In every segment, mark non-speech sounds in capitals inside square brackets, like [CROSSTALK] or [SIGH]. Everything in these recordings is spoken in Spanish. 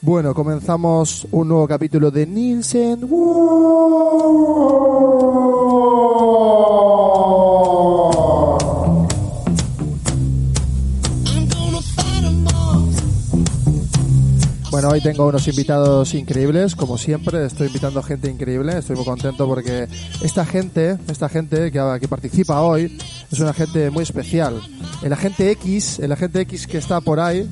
Bueno, comenzamos un nuevo capítulo de Nielsen. Bueno, hoy tengo unos invitados increíbles, como siempre, estoy invitando gente increíble, estoy muy contento porque esta gente, esta gente que, que participa hoy, es una gente muy especial. El agente X, el agente X que está por ahí,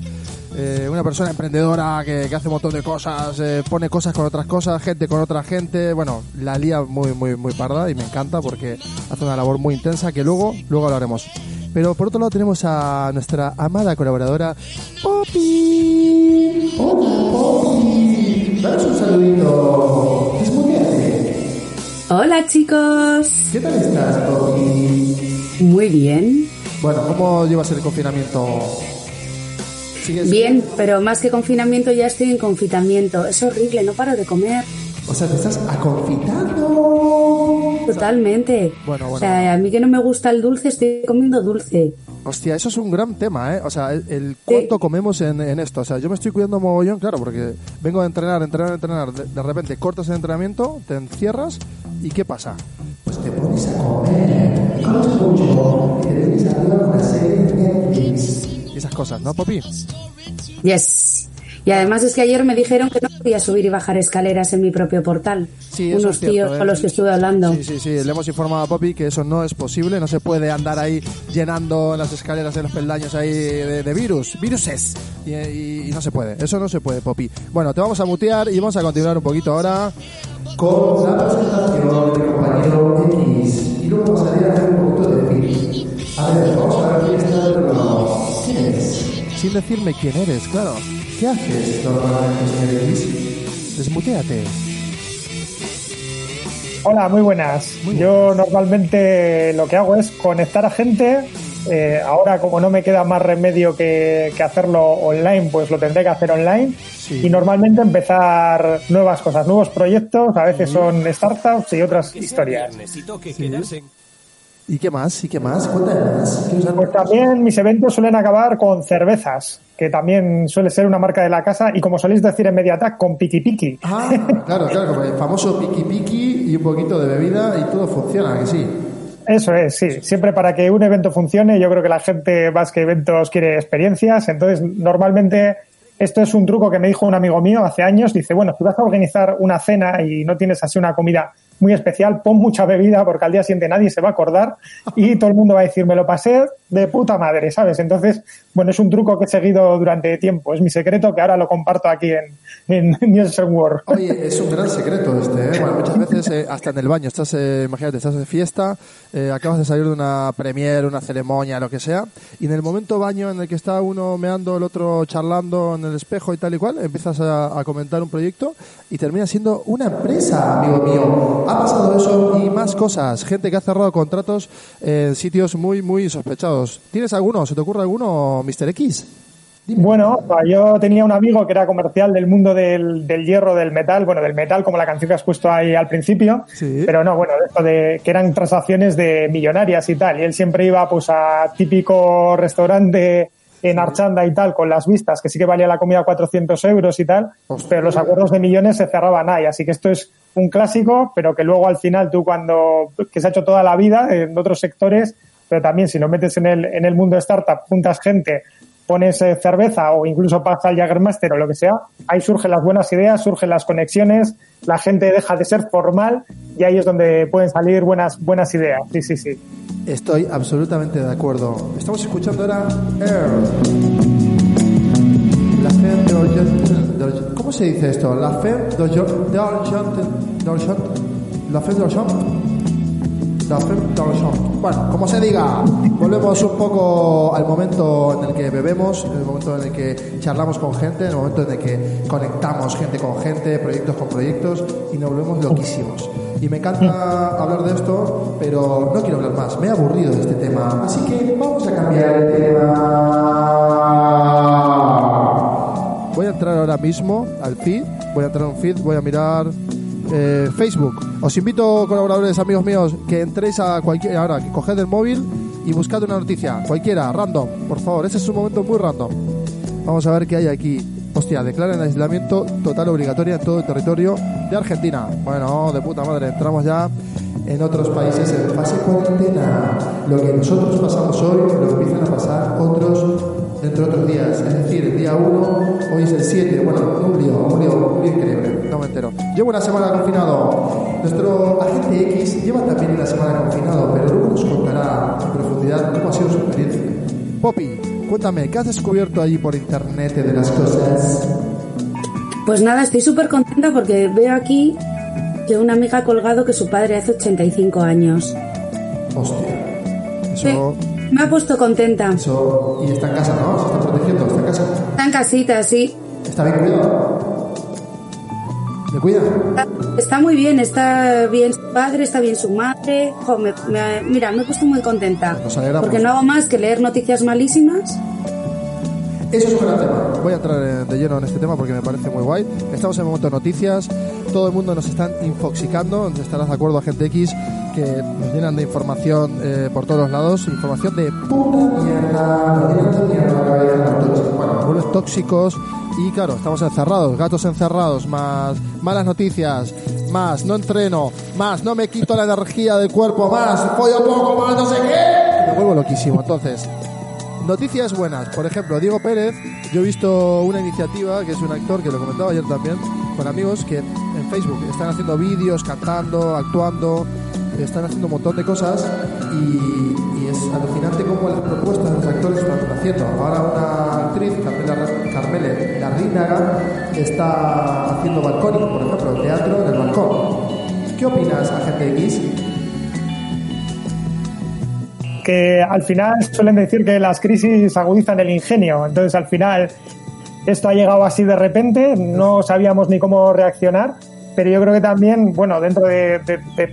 eh, una persona emprendedora que, que hace un montón de cosas, eh, pone cosas con otras cosas, gente con otra gente, bueno, la lía muy, muy, muy parda y me encanta porque hace una labor muy intensa que luego, luego lo haremos. Pero por otro lado tenemos a nuestra amada colaboradora, Poppy. Hola, Poppy. Danos un saludito. Desmuteate. Hola chicos. ¿Qué tal estás, Poppy? Muy bien. Bueno, ¿cómo llevas el confinamiento? ¿Sigues Bien, pero más que confinamiento ya estoy en confitamiento. Es horrible, no paro de comer. O sea, te estás aconfitando. Totalmente. Bueno, bueno, o sea, a mí que no me gusta el dulce, estoy comiendo dulce. Hostia, eso es un gran tema, ¿eh? O sea, el, el cuánto comemos en, en esto. O sea, yo me estoy cuidando mogollón, claro, porque vengo a entrenar, entrenar, entrenar. De, de repente cortas el entrenamiento, te encierras y ¿qué pasa? Pues te pones a comer, mucho, te arriba con una serie de Netflix. Y esas cosas, ¿no, Popi? Yes. Y además es que ayer me dijeron que no podía subir y bajar escaleras en mi propio portal. Sí, eso Unos es cierto, tíos ¿eh? con los que estuve hablando. Sí, sí, sí. Le hemos informado a Poppy que eso no es posible. No se puede andar ahí llenando las escaleras en los peldaños ahí de, de virus, viruses. Y, y- y no se puede. Eso no se puede, Poppy. Bueno, te vamos a mutear y vamos a continuar un poquito ahora con la presentación del compañero X. Y luego pasaría a hacer un poquito de pitch. A ver, vamos a ver Sin decirme quién eres, claro. ¿Qué haces? Desmuteate. Hola, muy buenas. Yo normalmente lo que hago es conectar a gente. Eh, ahora, como no me queda más remedio que, que hacerlo online, pues lo tendré que hacer online. Sí. Y normalmente empezar nuevas cosas, nuevos proyectos. A veces son startups y otras historias. ¿Y qué más? ¿Y qué más? Cuéntame más. ¿Qué os han- Pues también mis eventos suelen acabar con cervezas, que también suele ser una marca de la casa. Y como soléis decir en Mediatak, con piqui piqui. Ah, claro, claro, como el famoso piqui piqui y un poquito de bebida y todo funciona, que sí. Eso es, sí. Siempre para que un evento funcione, yo creo que la gente más que eventos quiere experiencias. Entonces, normalmente, esto es un truco que me dijo un amigo mío hace años. Dice, bueno, si vas a organizar una cena y no tienes así una comida muy especial, pon mucha bebida porque al día siguiente nadie se va a acordar y todo el mundo va a decir, me lo pasé de puta madre, ¿sabes? Entonces, bueno, es un truco que he seguido durante tiempo. Es mi secreto que ahora lo comparto aquí en, en [LAUGHS] Nielsen World. Oye, es un gran secreto este, ¿eh? Bueno, muchas [LAUGHS] veces eh, hasta en el baño, estás, eh, imagínate, estás de fiesta, eh, acabas de salir de una premiere, una ceremonia, lo que sea, y en el momento baño en el que está uno meando, el otro charlando en el espejo y tal y cual, empiezas a, a comentar un proyecto y termina siendo una empresa, amigo mío. Ha pasado eso y más cosas. Gente que ha cerrado contratos en sitios muy, muy sospechados. ¿Tienes alguno? ¿Se te ocurre alguno, Mr. X? Bueno, yo tenía un amigo que era comercial del mundo del, del hierro, del metal, bueno, del metal como la canción que has puesto ahí al principio, Sí. pero no, bueno, esto de que eran transacciones de millonarias y tal, y él siempre iba pues a típico restaurante en Archanda y tal, con las vistas, que sí que valía la comida 400 euros y tal, Hostia. pero los acuerdos de millones se cerraban ahí, así que esto es un clásico, pero que luego al final tú cuando, que se ha hecho toda la vida en otros sectores, pero también si lo metes en el, en el mundo startup, juntas gente, pones eh, cerveza o incluso pasa al Jagermeister o lo que sea, ahí surgen las buenas ideas, surgen las conexiones, la gente deja de ser formal y ahí es donde pueden salir buenas, buenas ideas. Sí, sí, sí. Estoy absolutamente de acuerdo. Estamos escuchando ahora. La de de ¿Cómo se dice esto? La fe de de de La fe de Bueno, como se diga, volvemos un poco al momento en el que bebemos, en el momento en el que charlamos con gente, en el momento en el que conectamos gente con gente, proyectos con proyectos y nos volvemos loquísimos. Y me encanta hablar de esto, pero no quiero hablar más. Me he aburrido de este tema, así que vamos a cambiar el tema. Voy a entrar ahora mismo al feed, voy a entrar a un feed, voy a mirar eh, Facebook. Os invito, colaboradores, amigos míos, que entréis a cualquier. Ahora, que coged el móvil y buscad una noticia, cualquiera, random, por favor. Ese es un momento muy random. Vamos a ver qué hay aquí. Hostia, declaran aislamiento total obligatorio en todo el territorio de Argentina. Bueno, de puta madre, entramos ya en otros países en fase cuarentena. Lo que nosotros pasamos hoy lo empiezan a pasar otros dentro de otros días. Es decir, el día 1, hoy es el 7. Bueno, un lío, un lío, un lío increíble. No me entero. Llevo una semana confinado. Nuestro agente X lleva también una semana confinado, pero luego nos contará en profundidad cómo ha sido su experiencia. Poppy, cuéntame, ¿qué has descubierto allí por internet de las cosas? Pues nada, estoy súper contenta porque veo aquí que una amiga ha colgado que su padre hace 85 años. Hostia. Eso. Me ha puesto contenta. Eso, y está en casa, ¿no? Se está protegiendo, está en casa. Está en casita, sí. Está bien cuidado. ¿Le cuida? Está, está muy bien, está bien su padre, está bien su madre. Jo, me- me- mira, me he puesto muy contenta. Nos alegramos. Porque no hago más que leer noticias malísimas. Eso es un gran tema. Voy a entrar de lleno en este tema porque me parece muy guay. Estamos en el momento de noticias. Todo el mundo nos están infoxicando. Estarás de acuerdo, gente X, que nos llenan de información eh, por todos lados. Información de puta mierda. Bueno, tóxicos. Y claro, estamos encerrados, gatos encerrados, más malas noticias, más no entreno, más no me quito la energía del cuerpo, más follo poco, más no sé qué. Me vuelvo loquísimo. Entonces, Noticias buenas, por ejemplo, Diego Pérez, yo he visto una iniciativa que es un actor que lo comentaba ayer también con amigos que en Facebook están haciendo vídeos, cantando, actuando, están haciendo un montón de cosas y, es alucinante cómo las propuestas de los actores están haciendo. Ahora una actriz, Carmela, Carmele Larrínaga, está haciendo balcónico, por ejemplo, teatro en el balcón. ¿Qué opinas, agente X? Que al final suelen decir que las crisis agudizan el ingenio. Entonces, al final, esto ha llegado así de repente, no sabíamos ni cómo reaccionar, pero yo creo que también, bueno, dentro de, de- de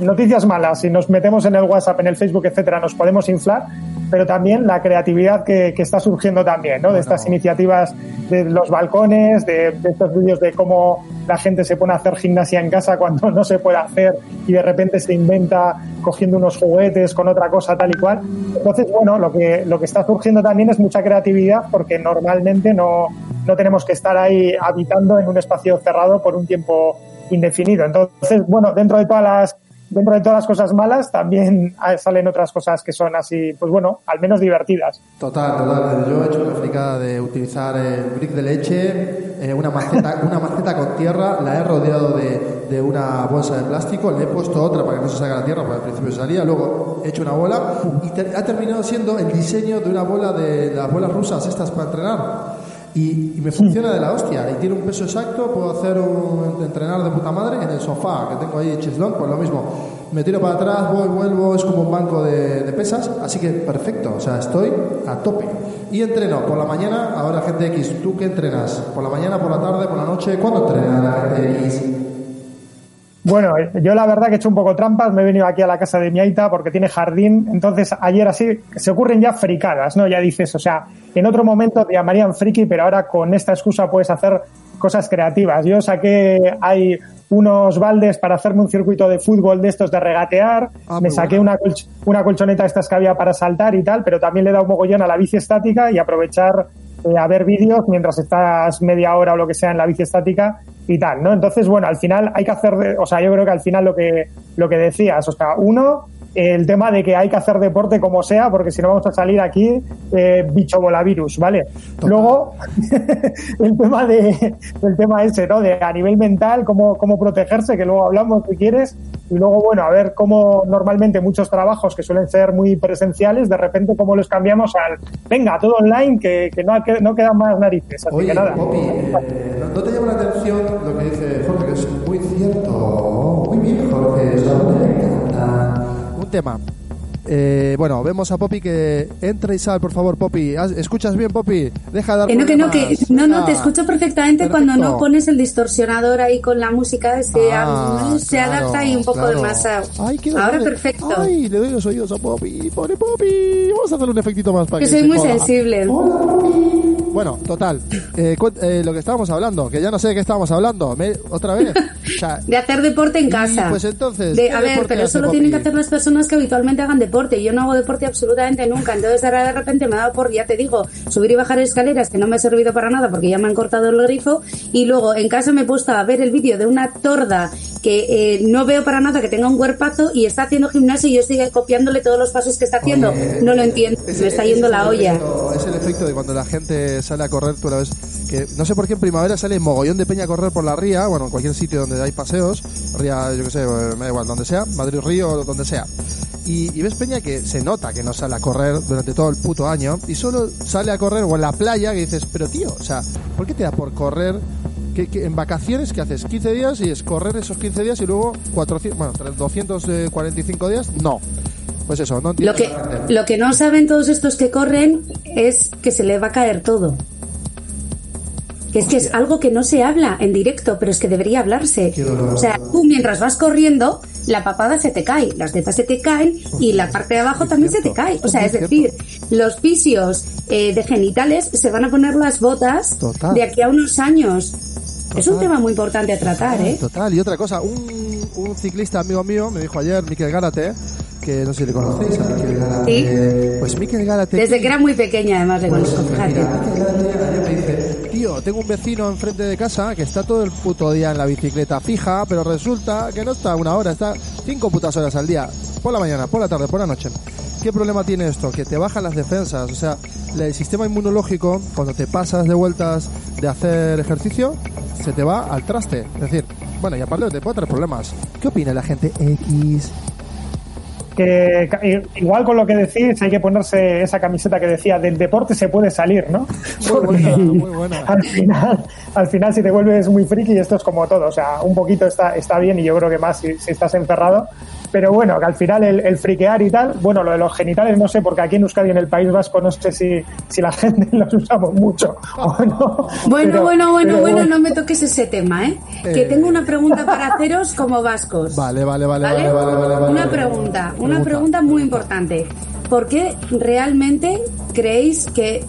noticias malas, si nos metemos en el WhatsApp, en el Facebook, etcétera, nos podemos inflar, pero también la creatividad que, que está surgiendo también, ¿no? De estas iniciativas de los balcones, de, de estos vídeos de cómo la gente se pone a hacer gimnasia en casa cuando [LAUGHS] no se puede hacer y de repente se inventa cogiendo unos juguetes con otra cosa tal y cual. Entonces, bueno, lo que, lo que está surgiendo también es mucha creatividad porque normalmente no, no tenemos que estar ahí habitando en un espacio cerrado por un tiempo indefinido. Entonces, bueno, dentro de todas las dentro de todas las cosas malas también [LAUGHS] salen otras cosas que son así, pues bueno, al menos divertidas. Total, total. Yo he hecho la fricada de utilizar el brick de leche, eh, una, maceta, [LAUGHS] una maceta con tierra, la he rodeado de, de una bolsa de plástico, le he puesto otra para que no se salga la tierra, porque al principio salía, luego he hecho una bola y te- ha terminado siendo el diseño de una bola de las bolas rusas estas para entrenar. Y, y me funciona de la hostia y tiene un peso exacto, puedo hacer un entrenar de puta madre en el sofá que tengo ahí cheslón, pues lo mismo. Me tiro para atrás, voy, vuelvo, es como un banco de, pesas, así que perfecto, o sea, estoy a tope. Y entreno por la mañana, ahora gente X, ¿tú qué entrenas? ¿Por la mañana, por la tarde, por la noche? ¿Cuándo entrenas X? Bueno, eh, yo la verdad que he hecho un poco trampas, me he venido aquí a la casa de mi aita porque tiene jardín, entonces ayer así se ocurren ya fricadas, ¿no? Ya dices, o sea, en otro momento te llamarían friki, pero ahora con esta excusa puedes hacer cosas creativas. Yo saqué, hay unos baldes para hacerme un circuito de fútbol de estos de regatear, Ah, me saqué bueno. una, colch- una colchoneta de estas que había para saltar y tal, pero también le he dado un mogollón a la bici estática y aprovechar eh, a ver vídeos mientras estás media hora o lo que sea en la bici estática y tal, ¿no? Entonces, bueno, al final hay que hacer, o sea, yo creo que al final lo que, lo que decías, o sea, uno, el tema de que hay que hacer deporte como sea, porque si no vamos a salir aquí eh, bicho volavirus, ¿vale? Luego, [LAUGHS] el tema de, el tema ese, ¿no? De a nivel mental, cómo, cómo protegerse, que luego hablamos si quieres, y luego, bueno, a ver cómo normalmente muchos trabajos que suelen ser muy presenciales, de repente cómo los cambiamos al, venga, todo online, que, que no, que no quedan más narices, así Oye, que nada. Poppy, eh, ¿no, no te llama la atención lo que dice Jorge, que es muy cierto? Tema. Eh, bueno, vemos a Poppy que entra y sale, por favor, Poppy. ¿Has- ¿Escuchas bien, Poppy? Deja de dar Que no, que no, que problemas. no, no, Venga. te escucho perfectamente Perfecto. cuando no pones el distorsionador ahí con la música, se, Ah, se claro, adapta ahí un poco claro. demasiado. Ay, Ahora perfecto. Ay, le doy los oídos a Poppy. Pobre Poppy. Vamos a hacer un efectito más para que que soy muy joda. sensible. Bueno, total. Eh, eh, lo que estábamos hablando, que ya no sé de qué estábamos hablando. Me- ¿Otra vez? O sea, [LAUGHS] De hacer deporte en casa. pues entonces, De- ¿qué a ver, pero eso lo tienen que hacer las personas que habitualmente hagan deporte. Yo no hago deporte absolutamente nunca. Entonces ahora de repente me ha dado por, ya te digo, subir y bajar escaleras que no me ha servido para nada porque ya me han cortado el grifo. Y luego en casa me he puesto a ver el vídeo de una torda que eh, no veo para nada que tenga un cuerpazo y está haciendo gimnasio y yo estoy copiándole todos los pasos que está haciendo. Oye, no lo entiendo. ese- me está yendo es la olla. efecto- es el efecto de cuando la gente sale a correr, tú la ves, que no sé por qué en primavera sale mogollón de peña a correr por la ría, bueno, en cualquier sitio donde hay paseos, ría, yo que sé, eh, me da igual, donde sea, Madrid Río, donde sea. Y, y ves peña que se nota que no sale a correr durante todo el puto año y solo sale a correr o en la playa que dices, pero tío, o sea, ¿por qué te da por correr? Que, que en vacaciones que haces 15 días y es correr esos 15 días y luego 400, bueno, 245 días, no. Pues eso, no. Lo que, lo que no saben todos estos que corren es que se le va a caer todo. Que es que es algo que no se habla en directo, pero es que debería hablarse. O sea, tú mientras vas corriendo, la papada se te cae, las tetas se te caen y la parte de abajo también se te cae. O sea, es decir, los fisios eh, de genitales se van a poner las botas Total. de aquí a unos años. Es un Total. tema muy importante a tratar, ¿eh? Total, y otra cosa, un, un ciclista amigo mío me dijo ayer, Miquel Gárate, que no sé si le conocéis a Miquel Gárate. Pues Miquel Gárate... Desde que era muy pequeña, además, le conozco, Miquel Gárate ayer me dice, tío, tengo un vecino enfrente de casa que está todo el puto día en la bicicleta fija, pero resulta que no está una hora, está cinco putas horas al día, por la mañana, por la tarde, por la noche. ¿Qué problema tiene esto? Que te bajan las defensas, o sea, el sistema inmunológico, cuando te pasas de vueltas de hacer ejercicio, se te va al traste. Es decir, bueno, y aparte te puede traer problemas. ¿Qué opina la gente X? Que igual con lo que decís hay que ponerse esa camiseta que decía del deporte se puede salir, ¿no? Muy buena, [LAUGHS] muy buena. Al final, al final si te vuelves muy friki esto es como todo, o sea, un poquito está, está bien y yo creo que más si, si estás encerrado, pero bueno, que al final el, el friquear y tal, bueno, lo de los genitales no sé, porque aquí en Euskadi en el País Vasco no sé si, si la [LAUGHS] gente los usamos mucho o no. Bueno, Pero- bueno, bueno, pero bueno, no me toques ese tema, ¿eh? Que Eh. tengo una pregunta para haceros como vascos. Vale, vale, vale, ¿Vale? vale, vale, vale, vale. Una pregunta, una pregunta muy importante. ¿Por qué realmente creéis que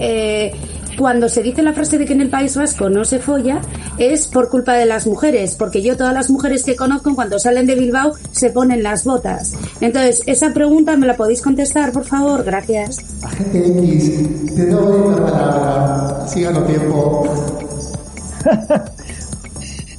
eh, cuando se dice la frase de que en el País Vasco no se folla es por culpa de las mujeres? Porque yo todas las mujeres que conozco cuando salen de Bilbao se ponen las botas. Entonces, esa pregunta me la podéis contestar, por favor, gracias. Agente X, te doy la palabra. Sígalo tiempo. [LAUGHS]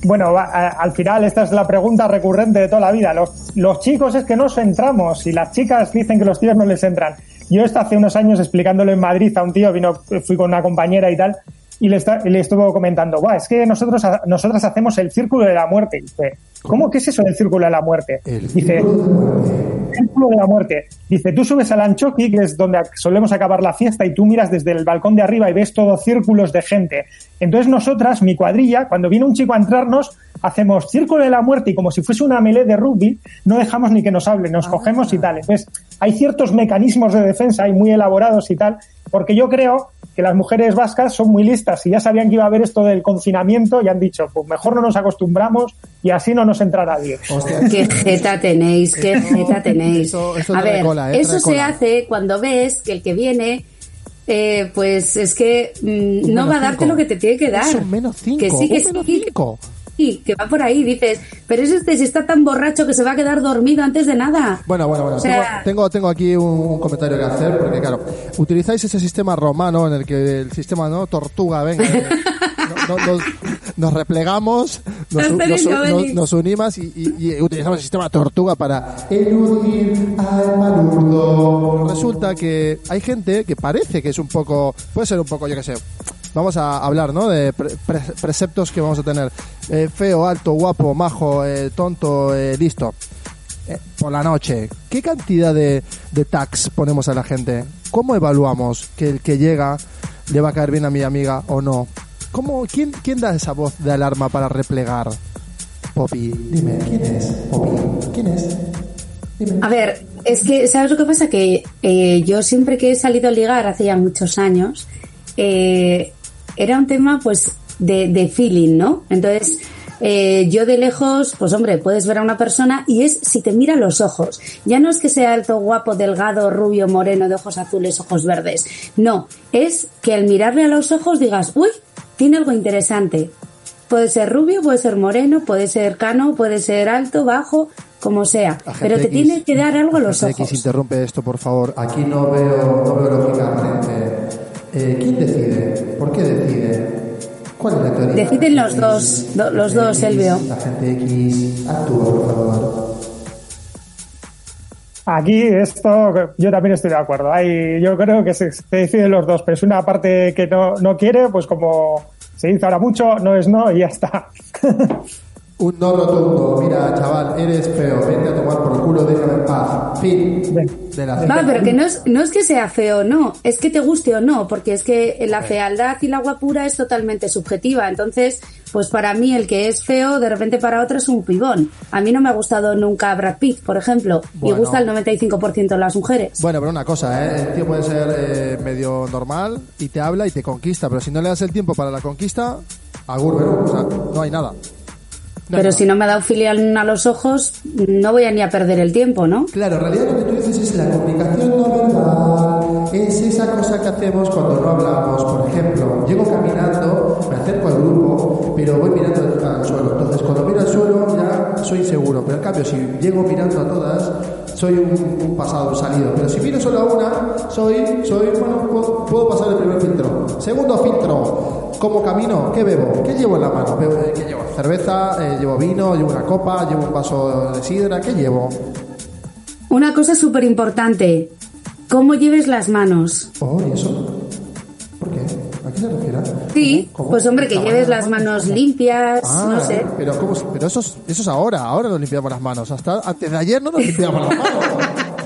Bueno, a- al final esta es la pregunta recurrente de toda la vida. Los, los chicos es que nos entramos y las chicas dicen que los tíos no les entran. Yo esto hace unos años explicándolo en Madrid a un tío, vino, fui con una compañera y tal, y le, está- le estuvo comentando, Buah, es que nosotros, ha- nosotras hacemos el círculo de la muerte. Y dice, ¿cómo que es eso del círculo de la muerte? El dice, círculo de la muerte. Dice, tú subes al Anchoqui, que es donde solemos acabar la fiesta, y tú miras desde el balcón de arriba y ves todos círculos de gente. Entonces nosotras, mi cuadrilla, cuando viene un chico a entrarnos, hacemos círculo de la muerte y como si fuese una melee de rugby, no dejamos ni que nos hable, nos cogemos y tal. Entonces, hay ciertos mecanismos de defensa ahí muy elaborados y tal, porque yo creo que las mujeres vascas son muy listas y ya sabían que iba a haber esto del confinamiento y han dicho, pues mejor no nos acostumbramos y así no nos entra nadie. Hostia, Qué jeta tenéis, qué jeta tenéis. Eso- eso A ver, cola, ¿eh? eso se hace cuando ves que el que viene, eh, pues es que mm, no va a darte cinco. lo que te tiene que dar. Es un menos cinco, Que sí, que sí, menos cinco. Que va por ahí, dices, pero es este si está tan borracho que se va a quedar dormido antes de nada. Bueno, bueno, bueno. O sea- tengo, tengo, tengo aquí un, un comentario que hacer, porque claro, utilizáis ese sistema romano en el que el sistema, ¿no? Tortuga, venga. eh, no- no- nos, nos replegamos, nos, nos- nos- unimos y, y- y utilizamos el sistema tortuga para eludir al malurdo. Resulta que hay gente que parece que es un poco, puede ser un poco, yo qué sé, vamos a hablar, ¿no? De pre- pre- preceptos que vamos a tener. Eh, feo, alto, guapo, majo, eh, tonto, eh, listo. Eh, por la noche. ¿Qué cantidad de, de tags ponemos a la gente? ¿Cómo evaluamos que el que llega le va a caer bien a mi amiga o no? ¿Cómo, quién, ¿Quién da esa voz de alarma para replegar? Poppy, dime, ¿quién es? Poppy, ¿quién es? A ver, es que, ¿sabes lo que pasa? Que eh, yo siempre que he salido a ligar hace ya muchos años, eh, era un tema pues de, de feeling, ¿no? Entonces, eh, yo de lejos, pues hombre, puedes ver a una persona y es si te mira los ojos. Ya no es que sea alto, guapo, delgado, rubio, moreno, de ojos azules, ojos verdes. No, es que al mirarle a los ojos digas, uy, tiene algo interesante. Puede ser rubio, puede ser moreno, puede ser cano, puede ser alto, bajo, como sea. Pero te tiene que dar algo a los ojos. X interrumpe esto, por favor. Aquí no veo, no veo lógica eh, ¿Quién decide? ¿Por qué decide? ¿Cuál es la teoría? Deciden los dos, do- los dos, Elvio. La gente X actúa, por favor. Aquí esto yo también estoy de acuerdo. Hay, yo creo que se, se deciden los dos, pero es una parte que no, no quiere, pues como se dice ahora mucho, no es no y ya está. [LAUGHS] Un no rotundo. Mira, chaval, eres feo. Vete a tomar por culo, déjame en paz. Fin. De la Va, pero que no es, no es que sea feo o no, es que te guste o no, porque es que la fealdad y la guapura es totalmente subjetiva. Entonces, pues para mí el que es feo, de repente para otro es un pibón. A mí no me ha gustado nunca Brad Pitt, por ejemplo, Bueno. y gusta el 95% de las mujeres. Bueno, pero una cosa, ¿eh? el tío puede ser eh, medio normal y te habla y te conquista, pero si no le das el tiempo para la conquista, agur, o sea, no hay nada. Pero si no me da un filial a los ojos, no voy a ni a perder el tiempo, ¿no? Claro, en realidad lo que tú dices es la comunicación no verbal, es esa cosa que hacemos cuando no hablamos. Por ejemplo, llego caminando, me acerco al grupo, pero voy mirando al suelo. Entonces, cuando miro al suelo ya soy inseguro, pero en cambio, si llego mirando a todas, soy un, un pasado, un salido. Pero si miro solo a una, soy, soy, bueno, puedo, puedo pasar el primer filtro. Segundo filtro. ¿Cómo camino? ¿Qué bebo? ¿Qué llevo en la mano? Eh, ¿Qué llevo? ¿Cerveza? Eh, ¿Llevo vino? ¿Llevo una copa? ¿Llevo un vaso de sidra? ¿Qué llevo? Una cosa súper importante, cómo lleves las manos. Oh, ¿y eso? ¿Por qué? ¿A qué se refiere? Sí, ¿Cómo? pues hombre, que lleves las manos limpias, Ah, no sé. Pero, ¿cómo, pero eso, es, eso es ahora, ahora nos limpiamos las manos. Hasta antes de ayer no nos limpiamos las manos.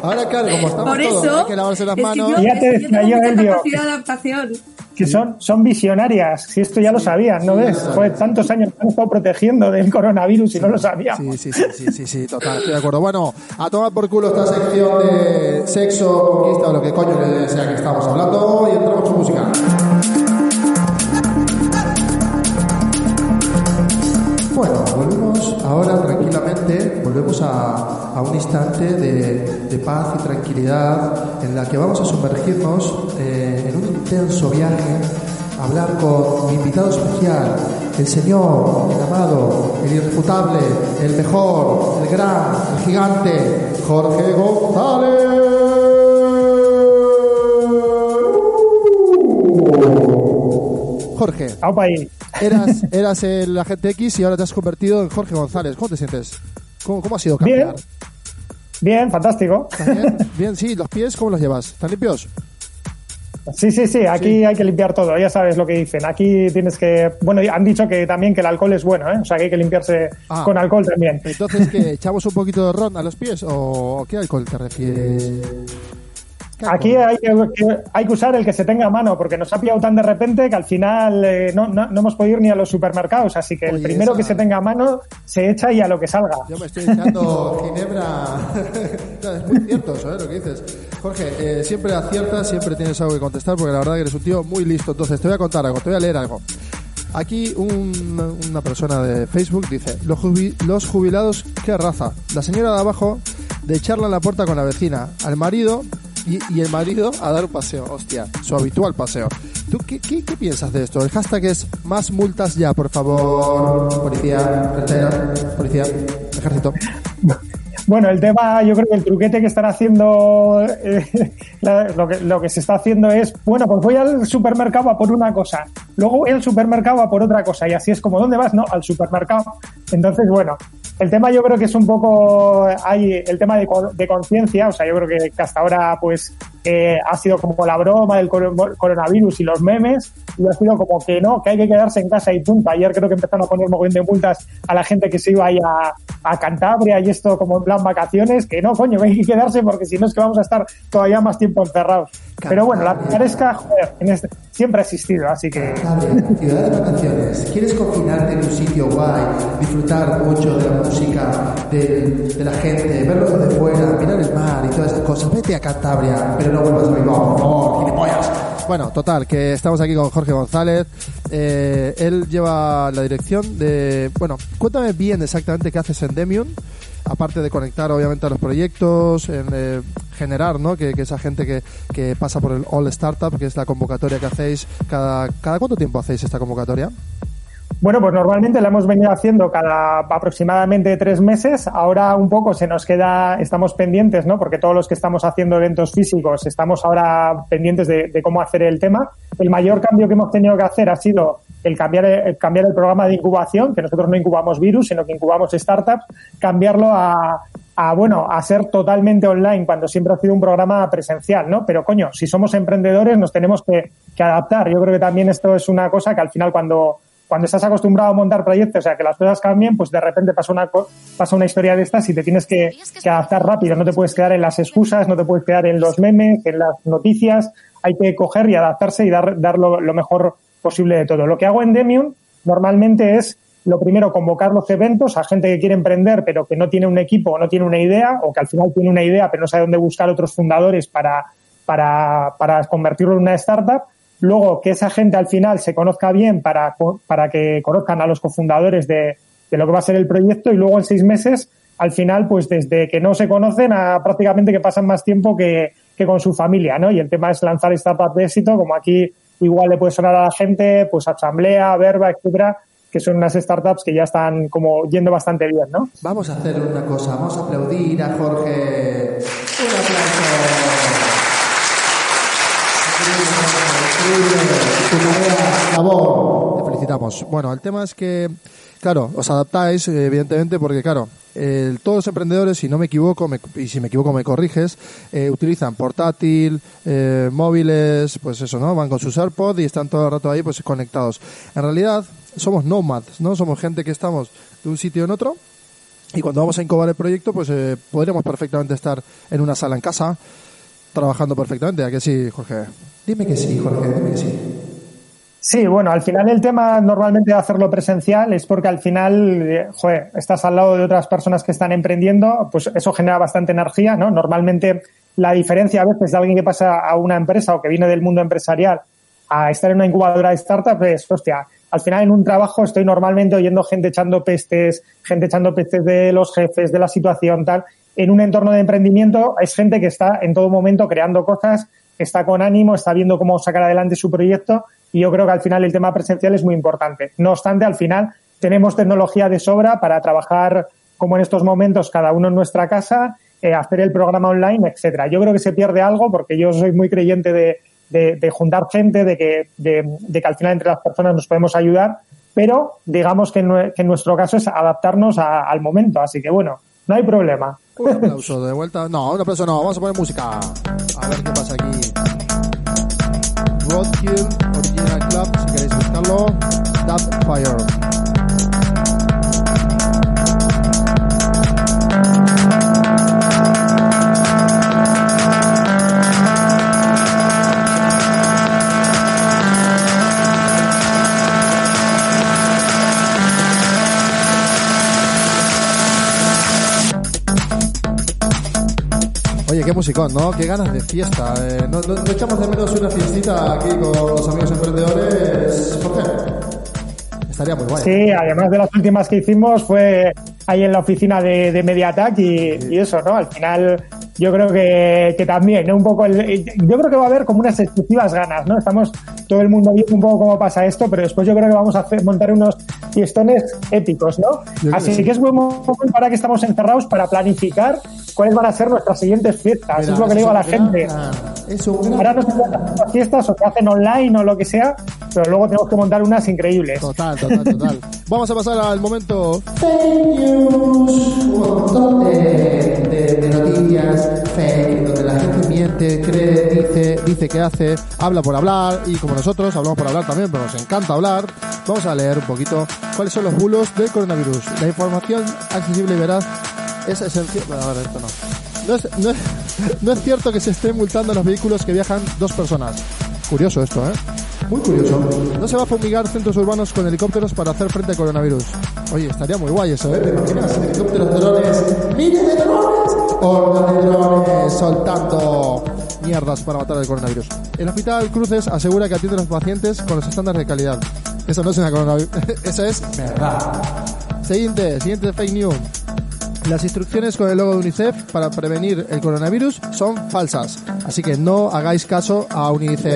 Ahora, claro, como estamos Por todos, eso, hay que lavarse las es que manos. yo, Ya te yo decía tengo mucha capacidad de adaptación. Que son, son visionarias. Si esto ya lo sabían, ¿no ves? Fue tantos años que han estado protegiendo del coronavirus y no lo sabíamos. Sí, sí, sí, sí, sí, sí, total, estoy de acuerdo. Bueno, a tomar por culo esta sección de sexo, conquista o lo que coño sea que estamos hablando y entramos con música. Bueno, volvemos ahora tranquilamente, volvemos a, a un instante de, de paz y tranquilidad en la que vamos a sumergirnos eh, en un intenso viaje, a hablar con mi invitado especial, el señor, el amado, el irrefutable, el mejor, el gran, el gigante, Jorge González. Jorge, Aupa ahí. eras, [LAUGHS] eras el agente X y ahora te has convertido en Jorge González. ¿Cómo te sientes? ¿Cómo, cómo ha sido Bien. cambiar? Bien, fantástico. ¿Estás [LAUGHS] bien? Bien, sí. ¿Los pies cómo los llevas? ¿Están limpios? Sí, sí, sí, aquí hay que limpiar todo, ya sabes lo que dicen. Aquí tienes que. Bueno, han dicho que también que el alcohol es bueno, ¿eh? O sea que hay que limpiarse Ah. con alcohol también. Entonces, ¿qué? [LAUGHS] ¿Echamos un poquito de ron a los pies o qué alcohol te refieres? ¿Qué Aquí alcohol? hay que, que- hay que usar el que se tenga a mano, porque nos ha pillado tan de repente que al final eh, no, no, no hemos podido ir ni a los supermercados. Así que el primero esa- que se tenga a mano se echa y a lo que salga. Yo me estoy echando [LAUGHS] ginebra. No, [LAUGHS] es muy cierto eso, ¿eh? Lo que dices. Jorge, eh, siempre aciertas, siempre tienes algo que contestar, porque la verdad que eres un tío muy listo. Entonces, te voy a contar algo, te voy a leer algo. Aquí un- una persona de Facebook dice, los, jubi- los jubilados, ¿qué raza? La señora de abajo de echarla en la puerta con la vecina, al marido y, el marido a dar un paseo, hostia, su habitual paseo. ¿Tú qué, qué, piensas de esto? El hashtag es más multas ya, por favor. Policía, policía, ejército. Bueno, el tema, yo creo que el truquete que están haciendo, eh, [LAUGHS] lo, que, lo que se está haciendo es, bueno, pues voy al supermercado a por una cosa, luego voy al supermercado a por otra cosa, y así es como, ¿dónde vas? No, al supermercado. Entonces, bueno, el tema yo creo que es un poco, hay el tema de, de conciencia, o sea, yo creo que, hasta ahora, pues, eh, ha sido como la broma del coro- coronavirus y los memes, y ha sido como que no, que hay que quedarse en casa y punto. Ayer creo que empezaron a poner mogollón de multas a la gente que se iba ahí a, a Cantabria y esto como en plan vacaciones, que no, coño, [LAUGHS] hay que quedarse porque si no es que vamos a estar todavía más tiempo encerrados. Pero bueno, la picaresca, joder, este, siempre ha existido, así que... ciudad de vacaciones. ¿Quieres confinarte en un sitio guay, disfrutar mucho de la música, de, la gente, verlo desde fuera, mirar el mar y todas esas cosas? Vete a Cantabria, pero no vuelvas a Bilbao, por favor, gilipollas. Bueno, total, que estamos aquí con Jorge González. Eh, él lleva la dirección de... Bueno, cuéntame bien exactamente qué haces en Demium aparte de conectar obviamente a los proyectos, en eh, generar, ¿no? Que, esa gente que, que, pasa por el All Startup, que es la convocatoria que hacéis, cada, ¿cada cuánto tiempo hacéis esta convocatoria? Bueno, pues normalmente la hemos venido haciendo cada aproximadamente tres meses. Ahora un poco se nos queda, estamos pendientes, ¿no? Porque todos los que estamos haciendo eventos físicos estamos ahora pendientes de, cómo hacer el tema. El mayor cambio que hemos tenido que hacer ha sido el cambiar, el cambiar el programa de incubación, que nosotros no incubamos virus, sino que incubamos startups, cambiarlo a, a, bueno, a ser totalmente online cuando siempre ha sido un programa presencial, ¿no? Pero coño, si somos emprendedores nos tenemos que, que adaptar. Yo creo que también esto es una cosa que al final cuando, cuando estás acostumbrado a montar proyectos, o sea, que las cosas cambien, pues de repente pasa una, pasa una historia de estas y te tienes que, que, adaptar rápido. No te puedes quedar en las excusas, no te puedes quedar en los memes, en las noticias. Hay que coger y adaptarse y dar, dar lo, mejor posible de todo. Lo que hago en Demium normalmente es lo primero, convocar los eventos a gente que quiere emprender pero que no tiene un equipo o no tiene una idea o que al final tiene una idea pero no sabe dónde buscar otros fundadores para, para, para convertirlo en una startup. Luego, que esa gente al final se conozca bien para, para que conozcan a los cofundadores de, de lo que va a ser el proyecto y luego en seis meses, al final, pues desde que no se conocen a prácticamente que pasan más tiempo que, que con su familia, ¿no? Y el tema es lanzar startups de éxito, como aquí igual le puede sonar a la gente, pues Asamblea, Verba, etcétera, que son unas startups que ya están como yendo bastante bien, ¿no? Vamos a hacer una cosa, vamos a aplaudir a Jorge. Un aplauso. Te felicitamos. Bueno, el tema es que, claro, os adaptáis, evidentemente, porque, claro, todos los emprendedores, si no me equivoco, y si me equivoco me corriges, eh, utilizan portátil, eh, móviles, pues eso, ¿no? Van con sus AirPods y están todo el rato ahí pues conectados. En realidad somos nomads, ¿no? Somos gente que estamos de un sitio en otro y cuando vamos a incubar el proyecto pues eh, podríamos perfectamente estar en una sala en casa trabajando perfectamente. ¿A que sí, Jorge? Dime que sí, Jorge, dime que sí. Sí, bueno, al final el tema normalmente de hacerlo presencial es porque al final, eh, joder, estás al lado de otras personas que están emprendiendo, pues eso genera bastante energía, ¿no? Normalmente la diferencia a veces de alguien que pasa a una empresa o que viene del mundo empresarial a estar en una incubadora de startups es, hostia, al final en un trabajo estoy normalmente oyendo gente echando pestes, gente echando pestes de los jefes, de la situación, tal. En un entorno de emprendimiento es gente que está en todo momento creando cosas, está con ánimo, está viendo cómo sacar adelante su proyecto y yo creo que al final el tema presencial es muy importante. No obstante, al final tenemos tecnología de sobra para trabajar como en estos momentos cada uno en nuestra casa, eh, hacer el programa online, etcétera. Yo creo que se pierde algo porque yo soy muy creyente de, juntar gente, de que, de, que al final entre las personas nos podemos ayudar, pero digamos que en, nuestro caso es adaptarnos al momento. Así que bueno, no hay problema. Un aplauso de vuelta. No, un aplauso no. Vamos a poner música. A ver qué pasa aquí. Roadkill, Original Club, si queréis buscarlo. That Fire. Oye, qué musicón, ¿no? Qué ganas de fiesta. Eh, ¿no, no, echamos de menos una fiestita aquí con los amigos emprendedores, Jorge? Estaría muy guay. Sí, además de las últimas que hicimos fue ahí en la oficina de, de MediaTac y, y eso, ¿no? Al final yo creo que, que también, ¿no? Un poco el, yo creo que va a haber como unas excesivas ganas, ¿no? Estamos todo el mundo viendo un poco cómo pasa esto, pero después yo creo que vamos a hacer, montar unos fiestones épicos, ¿no? Así que es buen momento para que estamos encerrados para planificar cuáles van a ser nuestras siguientes fiestas. Eso es lo que le digo a la gente. Ahora no se las fiestas o se hacen online o lo que sea, pero luego tenemos que montar unas increíbles. Total, total, total. [LAUGHS] Vamos a pasar al momento fake news. Un montón de, de, noticias fake, donde la gente miente, cree, dice, dice que hace, habla por hablar y como nosotros hablamos por hablar también, pero nos encanta hablar, vamos a leer un poquito cuáles son los bulos del coronavirus. La información accesible y veraz es esencial. a ver, esto no. No es, no es, [LAUGHS] no es cierto que se estén multando los vehículos que viajan dos personas. Curioso esto, ¿eh? Muy curioso. No se va a fumigar centros urbanos con helicópteros para hacer frente al coronavirus. Oye, estaría muy guay eso, ¿eh? ¿Te imaginas? Helicópteros, drones, miles de drones, hordas de drones soltando mierdas para matar el coronavirus. El Hospital Cruces asegura que atiende a los pacientes con los estándares de calidad. Eso no es una coronavirus, [LAUGHS] eso es verdad. Siguiente, siguiente fake news. Las instrucciones con el logo de UNICEF para prevenir el coronavirus son falsas, así que no hagáis caso a UNICEF.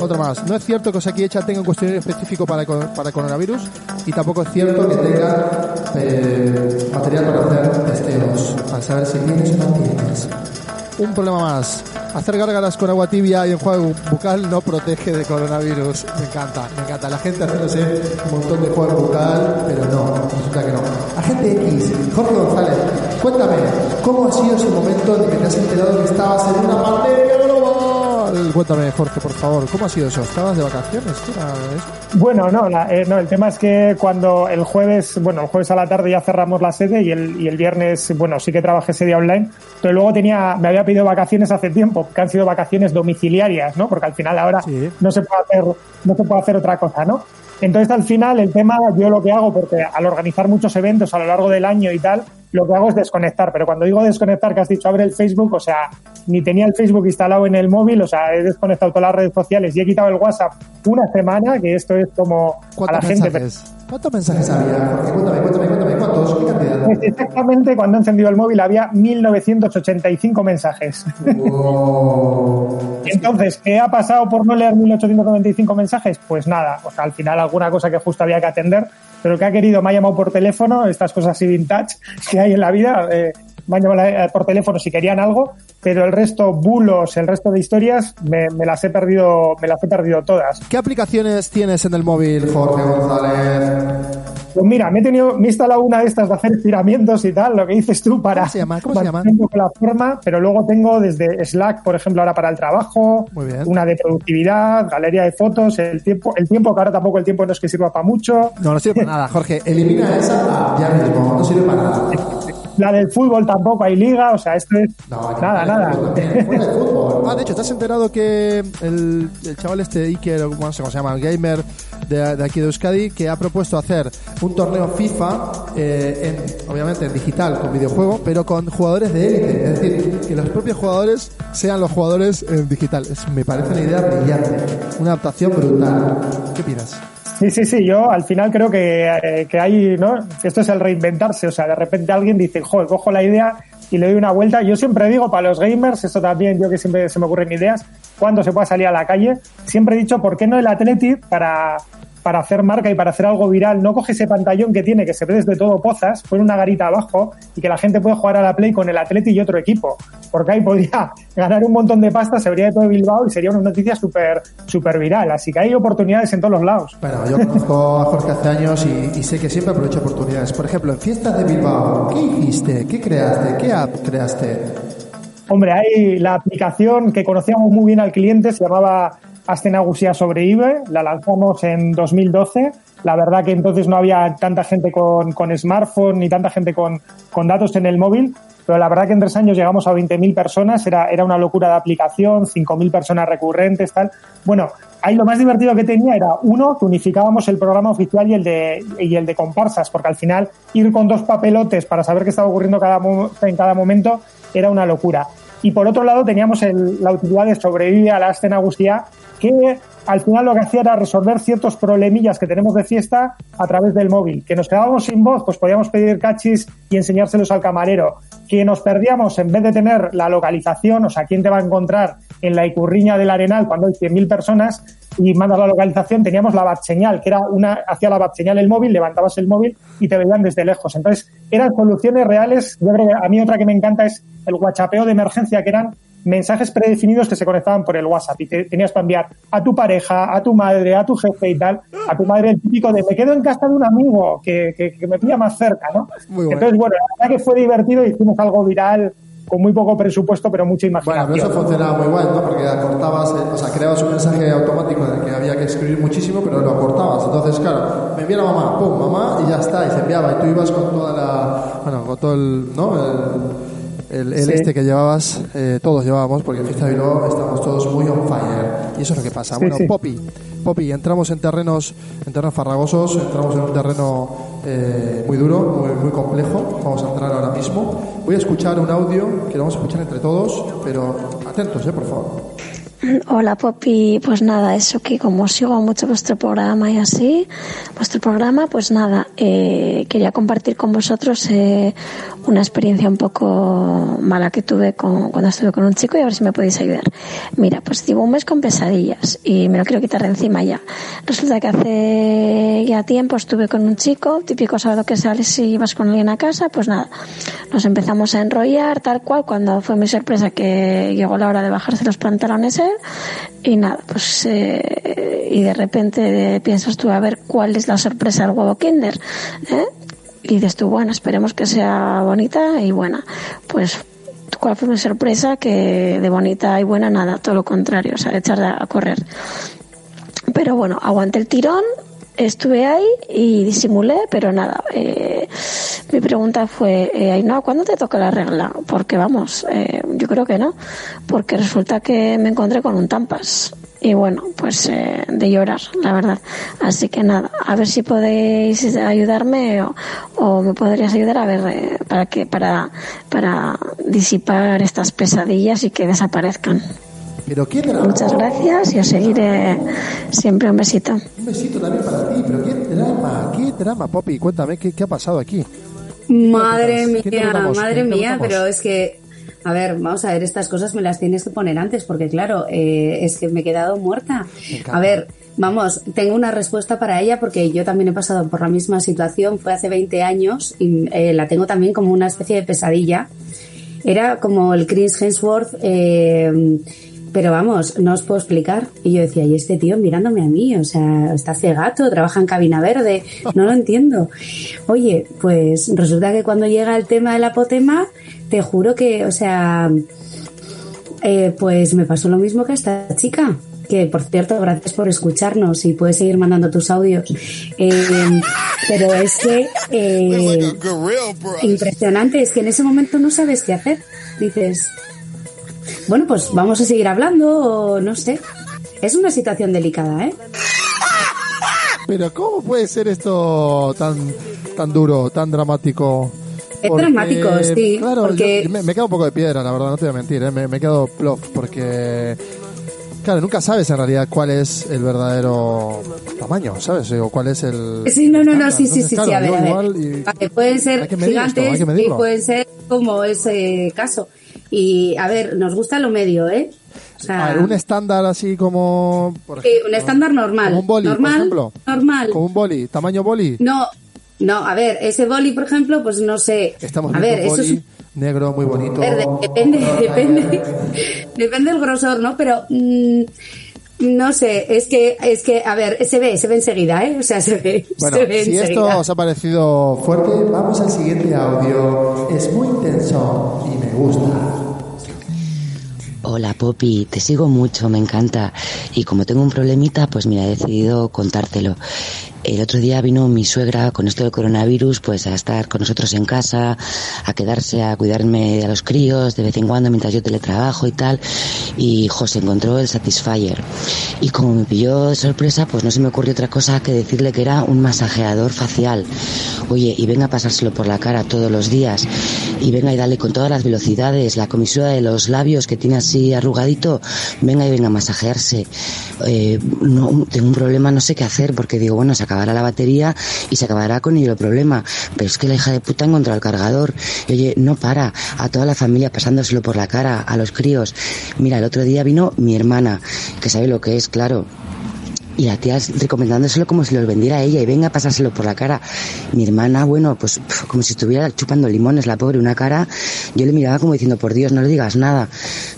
Otro más. No es cierto que Osakidecha tenga un cuestionario específico para, para coronavirus y tampoco es cierto que tenga eh, material para hacer testeos, para saber si tienes o. Un problema más. Hacer gárgaras con agua tibia y enjuague bucal no protege de coronavirus. Me encanta, me encanta. La gente haciéndose un montón de enjuague bucal, pero no, resulta que no. Agente X, Jorge González, cuéntame, ¿cómo ha sido ese momento en que te has enterado que estabas en una pandemia global? Cuéntame, Jorge, por favor, ¿cómo ha sido eso? ¿Estabas de vacaciones? Bueno, no, eh, no, el tema es que cuando el jueves, bueno, el jueves a la tarde ya cerramos la sede y el, y el viernes, bueno, sí que trabajé ese día online, pero luego tenía, me había pedido vacaciones hace tiempo, que han sido vacaciones domiciliarias, ¿no? Porque al final ahora no se puede hacer, no se puede hacer otra cosa, ¿no? Entonces, al final, el tema, yo lo que hago, porque al organizar muchos eventos a lo largo del año y tal, lo que hago es desconectar. Pero cuando digo desconectar, que has dicho abre el Facebook, o sea, ni tenía el Facebook instalado en el móvil, o sea, he desconectado todas las redes sociales y he quitado el WhatsApp una semana, que esto es como a la gente. ¿Cuántos mensajes había? Cuéntame, cuéntame, cuéntame, ¿cuántos? ¿Qué cantidad? Pues exactamente cuando he encendido el móvil había 1985 mensajes. [LAUGHS] Entonces, ¿qué ha pasado por no leer 1895 mensajes? Pues nada, o sea, al final alguna cosa que justo había que atender, pero que ha querido, me ha llamado por teléfono, estas cosas así vintage que hay en la vida, eh, me han llamado por teléfono si querían algo, pero el resto, bulos, el resto de historias, me, las he perdido, me las he perdido todas. ¿Qué aplicaciones tienes en el móvil, Jorge González? Pues mira, me he tenido, me he instalado una de estas de hacer estiramientos y tal, lo que dices tú para ¿Cómo se llama? ¿Cómo se llama? la forma, pero luego tengo desde Slack, por ejemplo, ahora para el trabajo, una de productividad, galería de fotos, el tiempo, el tiempo, que ahora tampoco el tiempo no es que sirva para mucho. No, no sirve para nada, Jorge. Elimina esa ya mismo, no sirve para nada. La del fútbol tampoco hay liga, o sea, esto es nada, nada. Ah, de hecho, ¿te has enterado que el, el chaval este Iker, o no sé cómo se llama, el gamer de, de, aquí de Euskadi, que ha propuesto hacer un torneo FIFA, eh, en, obviamente en digital, con videojuego, pero con jugadores de élite. Es decir, que los propios jugadores sean los jugadores en digital. Es, me parece una idea brillante. Una adaptación brutal. ¿Qué opinas? Sí, sí, sí, yo al final creo que, eh, que hay, ¿no? Esto es el reinventarse, o sea, de repente alguien dice, joder, cojo la idea y le doy una vuelta. Yo siempre digo, para los gamers, esto también, yo que siempre se me ocurren ideas, cuando se pueda salir a la calle, siempre he dicho, ¿por qué no el Athletic para, para hacer marca y para hacer algo viral, no coge ese pantallón que tiene, que se ve desde todo pozas, pone una garita abajo y que la gente puede jugar a la Play con el Atleti y otro equipo. Porque ahí podría [LAUGHS] ganar un montón de pasta, se vería de todo Bilbao y sería una noticia súper super viral. Así que hay oportunidades en todos los lados. Bueno, yo conozco a Jorge hace años y, y sé que siempre aprovecha oportunidades. Por ejemplo, en fiestas de Bilbao, ¿qué hiciste? ¿Qué creaste? ¿Qué app creaste? Hombre, hay la aplicación que conocíamos muy bien al cliente, se llamaba Astenagusia sobrevive, la lanzamos en 2012. La verdad que entonces no había tanta gente con, con smartphone ni tanta gente con, con, datos en el móvil, pero la verdad que en tres años llegamos a 20.000 personas, era, era una locura de aplicación, 5.000 personas recurrentes, tal. Bueno, ahí lo más divertido que tenía era, uno, que unificábamos el programa oficial y el de, y el de comparsas, porque al final ir con dos papelotes para saber qué estaba ocurriendo cada, en cada momento era una locura. Y por otro lado teníamos el, la utilidad de sobrevivir a la escena Agustía, que al final lo que hacía era resolver ciertos problemillas que tenemos de fiesta a través del móvil. Que nos quedábamos sin voz, pues podíamos pedir cachis y enseñárselos al camarero. Que nos perdíamos en vez de tener la localización, o sea, quién te va a encontrar en la Icurriña del Arenal cuando hay 100.000 personas y mandas la localización, teníamos la bat señal, que era una, hacía la bat señal el móvil, levantabas el móvil y te veían desde lejos. Entonces, eran soluciones reales. Yo creo que a mí otra que me encanta es el guachapeo de emergencia, que eran mensajes predefinidos que se conectaban por el WhatsApp y te, tenías que enviar a tu pareja, a tu madre, a tu jefe y tal, a tu madre el típico de me quedo en casa de un amigo que, que, que me pilla más cerca, ¿no? Muy. Entonces, bueno, la verdad que fue divertido y hicimos algo viral con muy poco presupuesto, pero mucha imaginación. Bueno, pero eso funcionaba muy bueno, ¿no? Porque acortabas, o sea, creabas un mensaje automático en el que había que escribir muchísimo, pero lo acortabas. Entonces, claro, me envía la mamá, pum, mamá, y ya está, y se enviaba, y tú ibas con toda la, bueno, con todo el, ¿no? El, el, este que llevabas, eh, todos llevábamos, porque en Fiesta Bilbao estamos todos muy on fire. Y eso es lo que pasa. bueno, Poppy, Poppy, entramos en terrenos, en terrenos farragosos, entramos en un terreno eh, muy duro, muy, muy, complejo. Vamos a entrar ahora mismo. Voy a escuchar un audio que lo vamos a escuchar entre todos, pero atentos, eh, por favor. Hola Poppy, pues nada, eso que como sigo mucho vuestro programa y así, vuestro programa, pues nada, eh, quería compartir con vosotros eh, una experiencia un poco mala que tuve con, cuando estuve con un chico y a ver si me podéis ayudar. Mira, pues llevo un mes con pesadillas y me lo quiero quitar de encima ya. Resulta que hace ya tiempo estuve con un chico, típico sábado que sales si vas con alguien a casa, pues nada, nos empezamos a enrollar tal cual cuando fue mi sorpresa que llegó la hora de bajarse los pantalones él y nada, pues eh, y de repente piensas tú a ver cuál es la sorpresa del huevo Kinder, ¿eh? y dices tú, bueno, esperemos que sea bonita y buena. Pues, ¿cuál fue mi sorpresa? Que de bonita y buena nada, todo lo contrario, o sea, echar a correr. Pero bueno, aguanté el tirón, estuve ahí y disimulé, pero nada. Eh, mi pregunta fue, eh, no, ¿cuándo te toca la regla? Porque vamos, eh, yo creo que no, porque resulta que me encontré con un tampas y bueno, pues eh, de llorar, la verdad. Así que nada, a ver si podéis ayudarme o, me podrías ayudar a ver eh, para que para para disipar estas pesadillas y que desaparezcan. Pero qué drama. Muchas gracias y os seguiré siempre un besito. Un besito también para ti, pero qué drama, qué drama, Poppy, cuéntame qué, qué ha pasado aquí. Madre mía, madre mía, pero es que a ver, vamos a ver, estas cosas me las tienes que poner antes, porque claro, eh, es que me he quedado muerta. A ver, vamos, tengo una respuesta para ella, porque yo también he pasado por la misma situación, fue hace 20 años, y eh, la tengo también como una especie de pesadilla. Era como el Chris Hemsworth, eh, pero vamos, no os puedo explicar. Y yo decía, y este tío mirándome a mí, o sea, está cegato, trabaja en cabina verde, no lo entiendo. Oye, pues resulta que cuando llega el tema del apotema, te juro que, o sea, eh, pues me pasó lo mismo que a esta chica. Que por cierto, gracias por escucharnos y puedes seguir mandando tus audios. Eh, pero es que eh, impresionante, es que en ese momento no sabes qué hacer. Dices, bueno, pues vamos a seguir hablando o no sé. Es una situación delicada, ¿eh? Pero ¿cómo puede ser esto tan tan duro, tan dramático? Es dramático, sí. Claro, porque... me, me, quedo un poco de piedra, la verdad, no te voy a mentir, ¿eh? me, me quedo plof, porque... Claro, nunca sabes en realidad cuál es el verdadero tamaño, ¿sabes? O cuál es el... Sí, no, no, no, sí, sí, sí, sí, a ver, a ver. pueden ser gigantes y pueden ser como ese caso. Y a ver, nos gusta lo medio, ¿eh? O sea, ver, un estándar así como... Por ejemplo, sí, un estándar normal. Como un boli, normal, por ejemplo. Normal. Como un boli, tamaño boli. No, no, a ver, ese boli, por ejemplo, pues no sé. Estamos a ver, eso es negro, muy bonito. Verde, depende, [LAUGHS] depende, depende del grosor, ¿no? Pero mmm, no sé, es que, es que, a ver, se ve, se ve enseguida, ¿eh? O sea, se ve. Bueno, se ve si enseguida. esto os ha parecido fuerte, vamos al siguiente audio. Es muy intenso y me gusta. Hola Poppy, te sigo mucho, me encanta. Y como tengo un problemita, pues mira, he decidido contártelo. El otro día vino mi suegra con esto del coronavirus, pues a estar con nosotros en casa, a quedarse a cuidarme a los críos de vez en cuando mientras yo teletrabajo y tal. Y José encontró el Satisfyer. Y como me pilló de sorpresa, pues no se me ocurrió otra cosa que decirle que era un masajeador facial. Oye, y venga a pasárselo por la cara todos los días. Y venga y dale con todas las velocidades, la comisura de los labios que tiene así arrugadito, venga y venga a masajearse. Eh, no, tengo un problema, no sé qué hacer, porque digo, bueno, se acabará la batería y se acabará con el problema. Pero es que la hija de puta ha encontrado el cargador. Y oye, no para. A toda la familia pasándoselo por la cara, a los críos. Mira, el otro día vino mi hermana, que sabe lo que es, claro y la tía recomendándoselo como si lo vendiera a ella y venga a pasárselo por la cara. Mi hermana, bueno, pues como si estuviera chupando limones, la pobre, una cara. Yo le miraba como diciendo, por Dios, no le digas nada.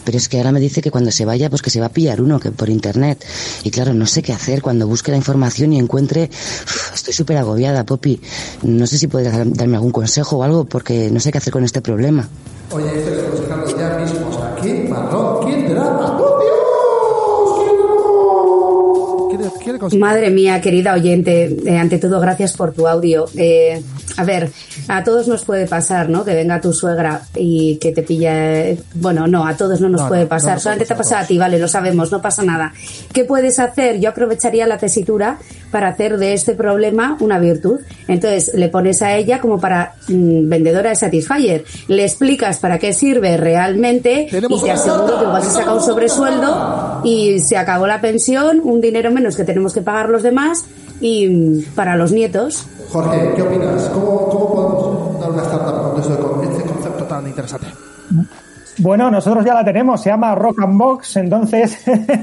Pero es que ahora me dice que cuando se vaya, pues que se va a pillar uno, que por internet. Y claro, no sé qué hacer cuando busque la información y encuentre. estoy súper agobiada, Poppy. No sé si puedes darme algún consejo o algo, porque no sé qué hacer con este problema. Oye, esto es aconsejando ya mismo. ¡Oh, Dios! ¿Qué le, quiere conseguir. Madre mía, querida oyente, eh, ante todo, gracias por tu audio. Eh, a ver, a todos nos puede pasar, ¿no? Que venga tu suegra y que te pilla. Bueno, no, a todos no nos No, puede pasar. no Solamente te puede pasa a ti, vale, lo sabemos, no pasa nada. ¿Qué puedes hacer? Yo aprovecharía la tesitura para hacer de este problema una virtud. Entonces, le pones a ella como para mm, vendedora de Satisfyer. Le explicas para qué sirve realmente y te aseguro que igual se saca un sobresueldo y se acabó la pensión, un dinero menos que tenemos que pagar los demás y mm, para los nietos. Jorge, ¿qué opinas? ¿Cómo, cómo podemos dar una startup con esto- este concepto tan interesante? Bueno, nosotros ya la tenemos, se llama Rock and Box, entonces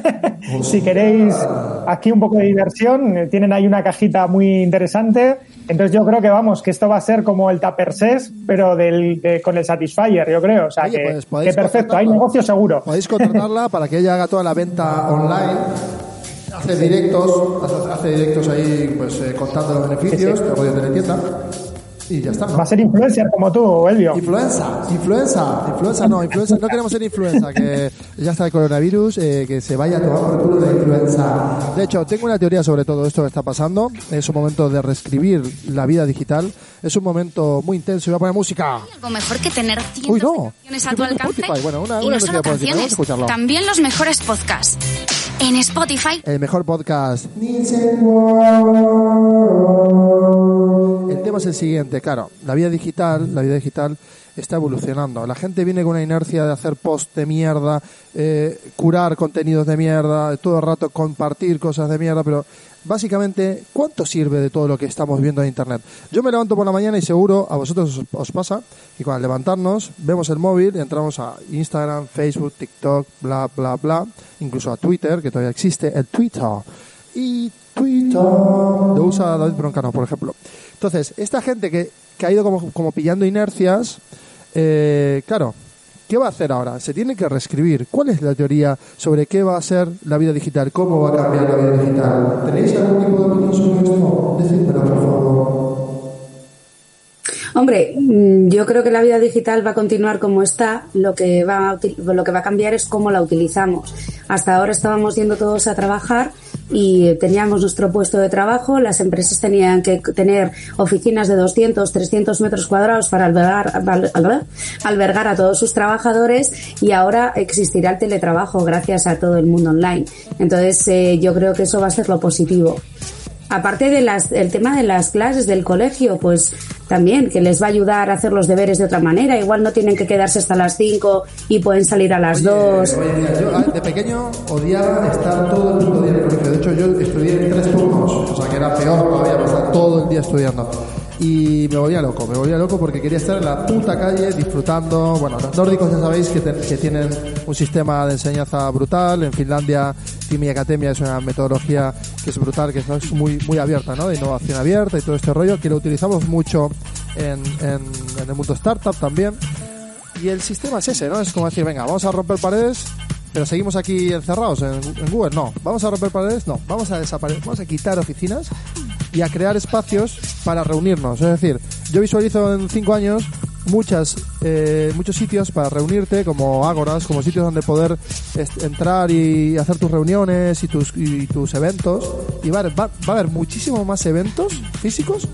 [LAUGHS] si queréis aquí un poco de diversión, eh, tienen ahí una cajita muy interesante, entonces yo creo que vamos, que esto va a ser como el Tupperses, pero del, de- con el Satisfyer, yo creo, o sea Oye, que, pues, que perfecto, hay negocio seguro. Podéis contratarla para que ella haga toda la venta [LAUGHS] online. Hace directos, hace, directos ahí, pues eh, contando los beneficios, Sí, sí. te rollo teletienda. Y ya está, ¿no? Va a ser influencer como tú, Elvio. Influenza, influenza, influenza no, influenza, no queremos ser influenza, que ya está el coronavirus, eh, que se vaya a tomar por culo la influenza. De hecho, tengo una teoría sobre todo esto que está pasando. Es un momento de reescribir la vida digital. Es un momento muy intenso. Voy a poner música. Algo mejor que tener cientos Uy, no. de canciones a tu alcance. Bueno, una- y una no solo canciones, también los mejores podcasts. En Spotify El mejor podcast. El tema es el siguiente, claro, la vida digital, la vida digital está evolucionando. La gente viene con una inercia de hacer post de mierda, eh, curar contenidos de mierda, todo el rato compartir cosas de mierda, pero básicamente, ¿cuánto sirve de todo lo que estamos viendo en internet? Yo me levanto por la mañana y seguro a vosotros os, pasa, y cuando levantarnos, vemos el móvil entramos a Instagram, Facebook, TikTok, bla, bla, bla, incluso a Twitter, que todavía existe, el Twitter y Twitter lo usa David Broncano, por ejemplo. Entonces, esta gente que, que ha ido como, como pillando inercias, eh, claro, ¿qué va a hacer ahora? Se tiene que reescribir. ¿Cuál es la teoría sobre qué va a ser la vida digital? ¿Cómo va a cambiar la vida digital? ¿Tenéis algún tipo de opinión sobre esto? Decídmelo, por favor. Hombre, mm, yo creo que la vida digital va a continuar como está. Lo que va a, lo que va a cambiar es cómo la utilizamos. Hasta ahora estábamos yendo todos a trabajar y teníamos nuestro puesto de trabajo. Las empresas tenían que tener oficinas de 200, 300 metros cuadrados para albergar, al- al- albergar a todos sus trabajadores y ahora existirá el teletrabajo gracias a todo el mundo online. Entonces, eh, yo creo que eso va a ser lo positivo. Aparte del el tema de las clases del colegio, pues también que les va a ayudar a hacer los deberes de otra manera. Igual no tienen que quedarse hasta las 5 y pueden salir a las 2. Oye, mira, yo ah, de pequeño odiaba estar todo el día en el colegio. De hecho, yo estudié en tres turnos, o sea que era peor todavía, estar todo el día estudiando. Y me volvía loco, me volvía loco porque quería estar en la puta calle disfrutando. Bueno, los nórdicos ya sabéis que, ten- que tienen un sistema de enseñanza brutal. En Finlandia, Timi Academia es una metodología que es brutal, que es muy, muy abierta, ¿no? De innovación abierta y todo este rollo, que lo utilizamos mucho en, en, en el mundo startup también. Y el sistema es ese, ¿no? Es como decir, venga, vamos a romper paredes, pero seguimos aquí encerrados en, en Google. No, vamos a romper paredes, no, vamos a desaparecer, vamos a quitar oficinas y a crear espacios para reunirnos. Es decir, yo visualizo en cinco años muchas eh, muchos sitios para reunirte como ágoras como sitios donde poder entrar y hacer tus reuniones y tus y tus eventos y va, a haber- va, va a haber muchísimo más eventos físicos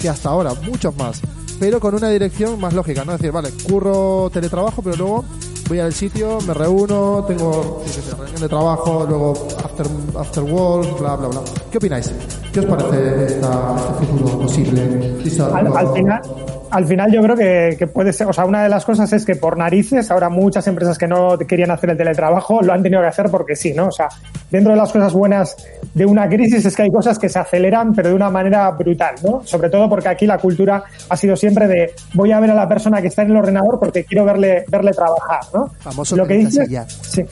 que hasta ahora, muchos más, pero con una dirección más lógica, ¿no? Es decir, vale, curro teletrabajo, pero luego voy al sitio, me reúno, tengo yo qué sé, reunión de trabajo, luego after, after work, bla, bla, bla. ¿Qué opináis? ¿Qué os parece esta, este futuro posible? Al, al final, al final yo creo que, que puede ser, o sea, una de las cosas es que por narices, ahora muchas empresas que no querían hacer el teletrabajo lo han tenido que hacer porque sí, ¿no? O sea, dentro de las cosas buenas de una crisis es que hay cosas que se aceleran, pero de una manera brutal, ¿no? Sobre todo porque aquí la cultura ha sido siempre de voy a ver a la persona que está en el ordenador porque quiero verle, verle trabajar, ¿no? Famoso lo que dices, sí.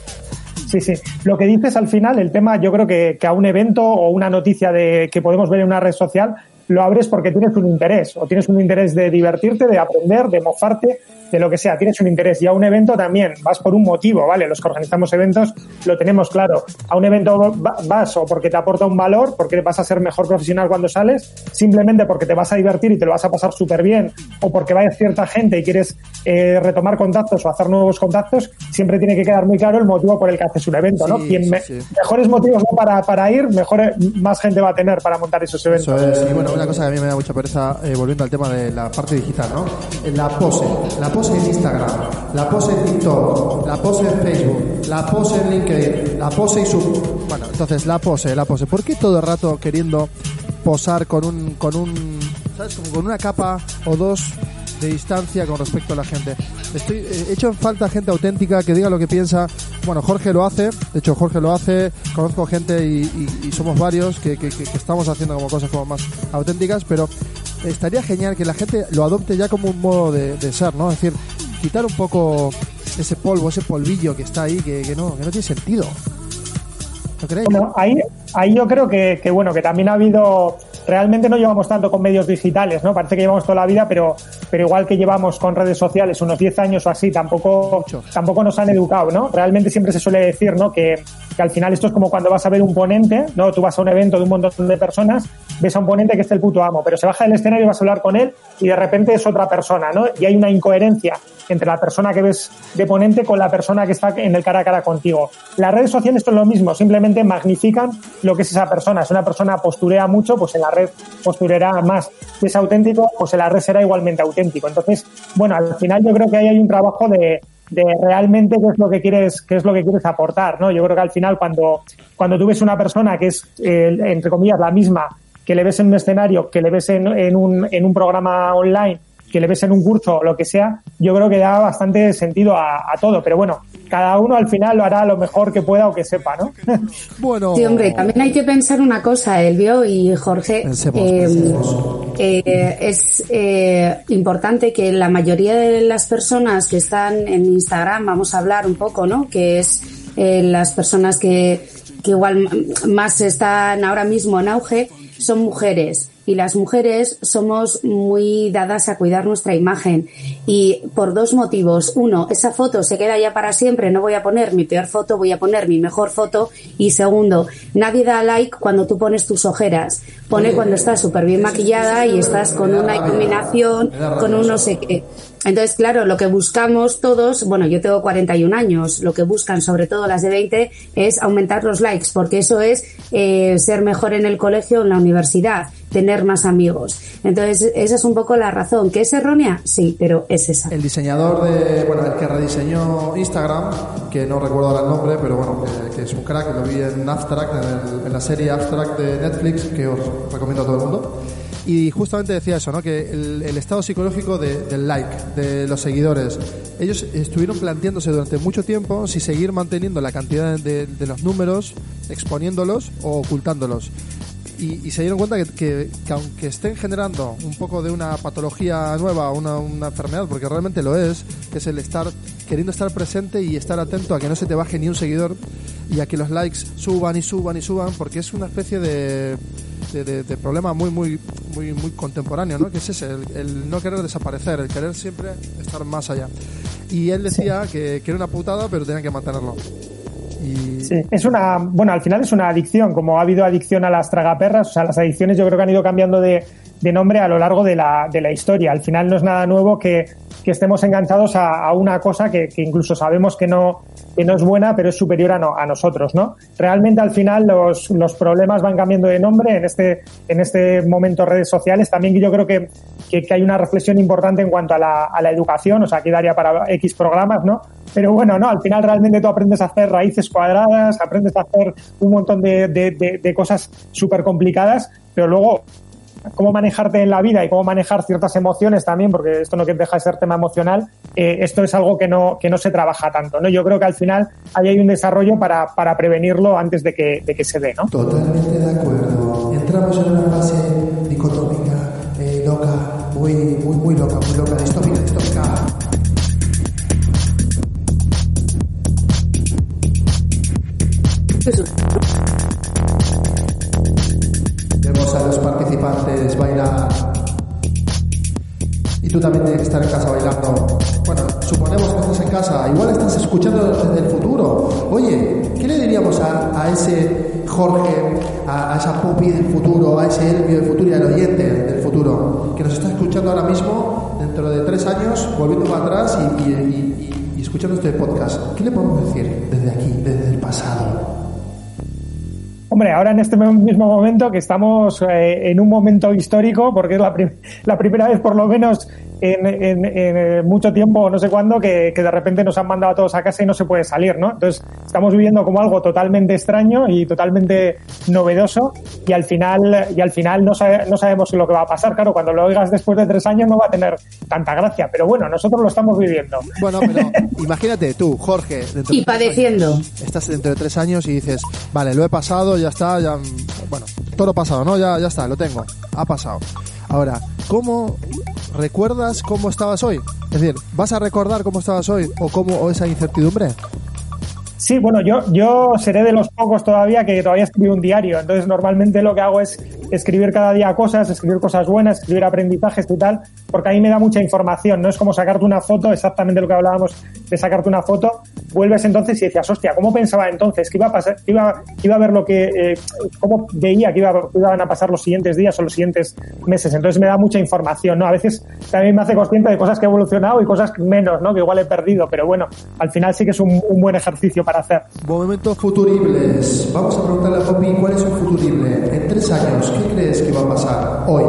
Sí, sí. Lo que dices al final, el tema, yo creo que, que a un evento o una noticia de que podemos ver en una red social lo abres porque tienes un interés, o tienes un interés de divertirte, de aprender, de mofarte, de lo que sea, tienes un interés. Y a un evento también vas por un motivo, ¿vale? Los que organizamos eventos lo tenemos claro. A un evento vas o porque te aporta un valor, porque vas a ser mejor profesional cuando sales, simplemente porque te vas a divertir y te lo vas a pasar súper bien, o porque vaya cierta gente y quieres eh, retomar contactos o hacer nuevos contactos, siempre tiene que quedar muy claro el motivo por el que haces un evento, ¿no? Quien mejores motivos para, para ir, mejor, más gente va a tener para montar esos eventos. y bueno, una cosa que a mí me da mucha pereza, eh, volviendo al tema de la parte digital, ¿no? La pose, la pose en Instagram, la pose en TikTok, la pose en Facebook, la pose en LinkedIn, la pose y su... Bueno, entonces la pose, la pose. ¿Por qué todo el rato queriendo posar con un, con un, ¿sabes? Como con una capa o dos de distancia con respecto a la gente. Estoy eh, hecho en falta gente auténtica que diga lo que piensa. Bueno, Jorge lo hace, de hecho Jorge lo hace, conozco gente y, somos varios que, que, estamos haciendo como cosas como más auténticas, pero estaría genial que la gente lo adopte ya como un modo de, ser, ¿no? Es decir, quitar un poco ese polvo, ese polvillo que está ahí, que, no, que no tiene sentido. ¿No creéis? Bueno, ahí, ahí yo creo que, que, bueno, que también ha habido realmente no llevamos tanto con medios digitales, ¿no? Parece que llevamos toda la vida, pero, pero igual que llevamos con redes sociales unos 10 años o así, tampoco, tampoco nos han educado, ¿no? Realmente siempre se suele decir, ¿no? Que, que al final esto es como cuando vas a ver un ponente, ¿no? Tú vas a un evento de un montón de personas, ves a un ponente que es el puto amo, pero se baja del escenario y vas a hablar con él y de repente es otra persona, ¿no? Y hay una incoherencia entre la persona que ves de ponente con la persona que está en el cara a cara contigo. Las redes sociales son lo mismo, simplemente magnifican lo que es esa persona. Si una persona posturea mucho, pues en la red posturará más. Si es auténtico, pues en la red será igualmente auténtico. Entonces, bueno, al final yo creo que ahí hay un trabajo de, de realmente qué es lo que quieres qué es lo que quieres aportar no yo creo que al final cuando cuando tú ves una persona que es eh, entre comillas la misma que le ves en un escenario que le ves en, en, un, en un programa online que le ves en un curso o lo que sea, yo creo que da bastante sentido a, todo. Pero bueno, cada uno al final lo hará lo mejor que pueda o que sepa, ¿no? [LAUGHS] bueno. Sí, hombre, también hay que pensar una cosa, Elvio y Jorge. Eh, eh, es eh, importante que la mayoría de las personas que están en Instagram, vamos a hablar un poco, ¿no? Que es las personas que, que igual más están ahora mismo en auge, son mujeres y las mujeres somos muy dadas a cuidar nuestra imagen. Y por dos motivos. Uno, esa foto se queda ya para siempre, no voy a poner mi peor foto, voy a poner mi mejor foto. Y segundo, nadie da like cuando tú pones tus ojeras, pone cuando estás súper bien maquillada y estás con una iluminación, con un no sé qué. Entonces, claro, lo que buscamos todos, bueno, yo tengo 41 años, lo que buscan sobre todo las de 20 es aumentar los likes, porque eso es eh, ser mejor en el colegio o en la universidad, tener más amigos. Entonces, esa es un poco la razón. ¿Que es errónea? Sí, pero es esa. El diseñador de, bueno, el que rediseñó Instagram, que no recuerdo ahora el nombre, pero bueno, que, es un crack, lo vi en Abstract, en, en la serie Abstract de Netflix, que os recomiendo a todo el mundo y justamente decía eso, ¿no? Que el, estado psicológico del like, de los seguidores. Ellos estuvieron planteándose durante mucho tiempo si seguir manteniendo la cantidad de, los números, exponiéndolos o ocultándolos. Y, se dieron cuenta que, aunque estén generando un poco de una patología nueva, una, una enfermedad, porque realmente lo es, que es el estar queriendo estar presente y estar atento a que no se te baje ni un seguidor y a que los likes suban y suban y suban, porque es una especie de de, problema muy, muy, muy, muy contemporáneo, ¿no? Que es ese, el, no querer desaparecer, el querer siempre estar más allá. Y él decía que, que era una putada, pero tenían que mantenerlo. Sí, es una, bueno, al final es una adicción, como ha habido adicción a las tragaperras, o sea, las adicciones yo creo que han ido cambiando de, nombre a lo largo de la, historia. Al final no es nada nuevo que, estemos enganchados a, una cosa que, incluso sabemos que no, que no es buena, pero es superior a, no, a nosotros, ¿no? Realmente al final los, los problemas van cambiando de nombre en este, en este momento redes sociales. También yo creo que, que, hay una reflexión importante en cuanto a la, a la educación, o sea, aquí daría para X programas, ¿no? Pero bueno, no, al final realmente tú aprendes a hacer raíces cuadradas, aprendes a hacer un montón de, de, de, de cosas súper complicadas, pero luego cómo manejarte en la vida y cómo manejar ciertas emociones también, porque esto no deja de ser tema emocional, eh, esto es algo que no, que no se trabaja tanto, ¿no? Yo creo que al final ahí hay un desarrollo para, para prevenirlo antes de que, de que se dé, ¿no? Totalmente de acuerdo. Entramos en una fase dicotómica, eh, loca, muy, muy, muy loca, muy loca. Vemos a los participantes bailar y tú también tienes que estar en casa bailando. Bueno, suponemos que estás en casa, igual estás escuchando desde el futuro. Oye, ¿qué le diríamos a, a ese Jorge, a, esa Poppy del futuro, a ese Elvio del futuro y al oyente del futuro, que nos está escuchando ahora mismo, dentro de tres años, volviendo para atrás y- y- y escuchando este podcast? ¿Qué le podemos decir desde aquí, desde el pasado? Hombre, ahora en este mismo momento que estamos eh, en un momento histórico, porque es la, prim- la primera vez por lo menos en, en- en, eh, mucho tiempo, no sé cuándo, que, que de repente nos han mandado a todos a casa y no se puede salir, ¿no? Entonces estamos viviendo como algo totalmente extraño y totalmente novedoso y al final y al final no, sabe- no sabemos lo que va a pasar. Claro, cuando lo oigas después de tres años no va a tener tanta gracia, pero bueno, nosotros lo estamos viviendo. Bueno, pero [LAUGHS] imagínate tú, Jorge, dentro Y de padeciendo. años, estás dentro de tres años y dices, vale, lo he pasado, ya está, ya, bueno, todo lo pasado, ¿no? Ya, ya está, lo tengo, ha pasado. Ahora, ¿cómo recuerdas cómo estabas hoy? Es decir, ¿vas a recordar cómo estabas hoy o cómo o esa incertidumbre? Sí, bueno, yo, yo seré de los pocos todavía que todavía escribo un diario. Entonces, normalmente lo que hago es escribir cada día cosas, escribir cosas buenas, escribir aprendizajes y tal, porque ahí me da mucha información. No es como sacarte una foto, exactamente lo que hablábamos de sacarte una foto. Vuelves entonces y decías, hostia, ¿cómo pensaba entonces? ¿Que iba a pasar, iba, iba a ver lo que, eh, cómo veía que, iba, que iban a pasar los siguientes días o los siguientes meses? Entonces me da mucha información, ¿no? A veces también me hace consciente de cosas que he evolucionado y cosas menos, ¿no? Que igual he perdido, pero bueno, al final sí que es un, buen ejercicio para hacer. Momentos futuribles. Vamos a preguntarle a Poppy cuál es un futurible. En tres años, ¿qué crees que va a pasar hoy?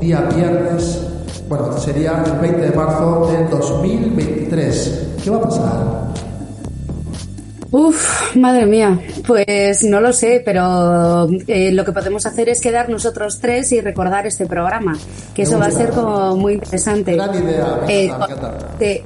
Día viernes. Bueno, sería el 20 de marzo del 2023. ¿Qué va a pasar? Uf, madre mía, pues no lo sé, pero eh, lo que podemos hacer es quedar nosotros tres y recordar este programa, que eso va a ser como muy interesante. Gran idea, Eh,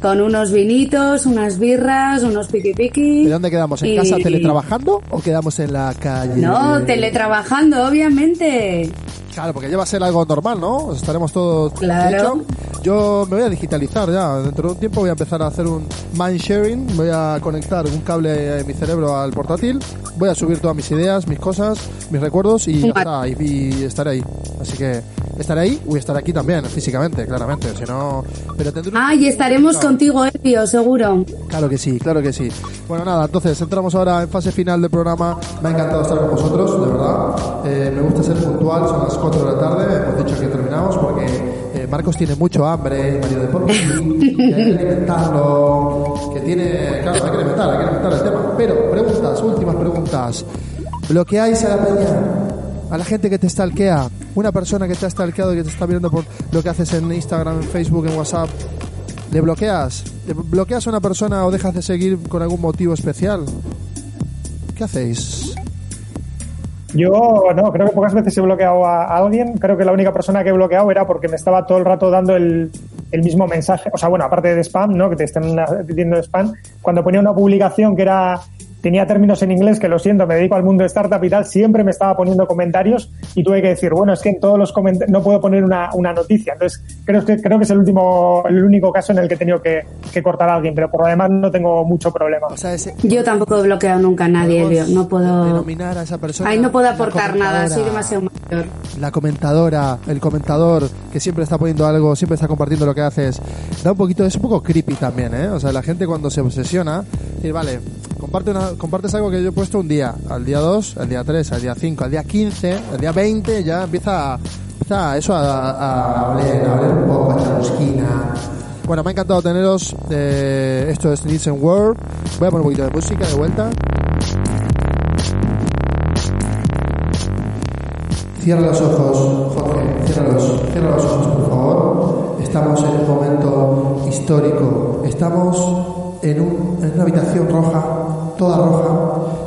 con unos vinitos, unas birras, unos piqui piqui. ¿De dónde quedamos? ¿En y- casa teletrabajando o quedamos en la calle? No, teletrabajando, obviamente. Claro, porque ya va a ser algo normal, ¿no? Estaremos todos. Claro. Hecho, yo me voy a digitalizar ya. Dentro de un tiempo voy a empezar a hacer un mind sharing. Voy a conectar un cable de mi cerebro al portátil. Voy a subir todas mis ideas, mis cosas, mis recuerdos y ya está. Y, y estaré ahí. Así que estaré ahí. Voy a estar aquí también, físicamente, claramente. Si no. Pero tendré Ah, y estaremos Claro. contigo, Elvio, seguro. Claro que sí, claro que sí. Bueno, nada, entonces entramos ahora en fase final del programa. Me ha encantado estar con vosotros, de verdad. Eh, me gusta ser puntual, son las 4 de la tarde. Hemos dicho que terminamos porque eh, Marcos tiene mucho hambre, marido de Poppy, [LAUGHS] que hay que alimentarlo, que tiene. Claro, hay que alimentar, hay que alimentar el tema. Pero, preguntas, últimas preguntas. ¿Bloqueáis a la peña? A la gente que te stalkea, una persona que te ha stalkeado y que te está viendo por lo que haces en Instagram, en Facebook, en WhatsApp, ¿Le bloqueas? ¿Le bloqueas a una persona o dejas de seguir con algún motivo especial? ¿Qué hacéis? Yo no, creo que pocas veces he bloqueado a, alguien. Creo que la única persona que he bloqueado era porque me estaba todo el rato dando el, el mismo mensaje. O sea, bueno, aparte de spam, ¿no? Que te estén pidiendo spam. Cuando ponía una publicación que era tenía términos en inglés que lo siento, me dedico al mundo de startup y tal, siempre me estaba poniendo comentarios y tuve que decir, bueno, es que en todos los comentarios no puedo poner una, una noticia. Entonces, creo que, creo que es el último, el único caso en el que he tenido que, que cortar a alguien, pero por lo demás no tengo mucho problema. O sea, ese- Yo tampoco he bloqueado nunca a nadie, Elvio. No puedo. denominar a esa persona Ahí no puedo aportar nada, soy demasiado mayor. La comentadora, el comentador que siempre está poniendo algo, siempre está compartiendo lo que haces. Da un poquito, es un poco creepy también, ¿eh? O sea, la gente cuando se obsesiona, decir, vale, comparte una, compartes algo que yo he puesto un día, al día 2, al día 3, al día 5, al día 15, al día 20, ya empieza, empieza eso a, a, a oler, a oler un poco a charusquina. Bueno, me ha encantado teneros. eh, esto es Listen World. Voy a poner un poquito de música de vuelta. Cierra los ojos, Jorge, ciérralos, cierra los ojos, por favor. Estamos en un momento histórico. Estamos en, un- en una habitación roja, toda roja.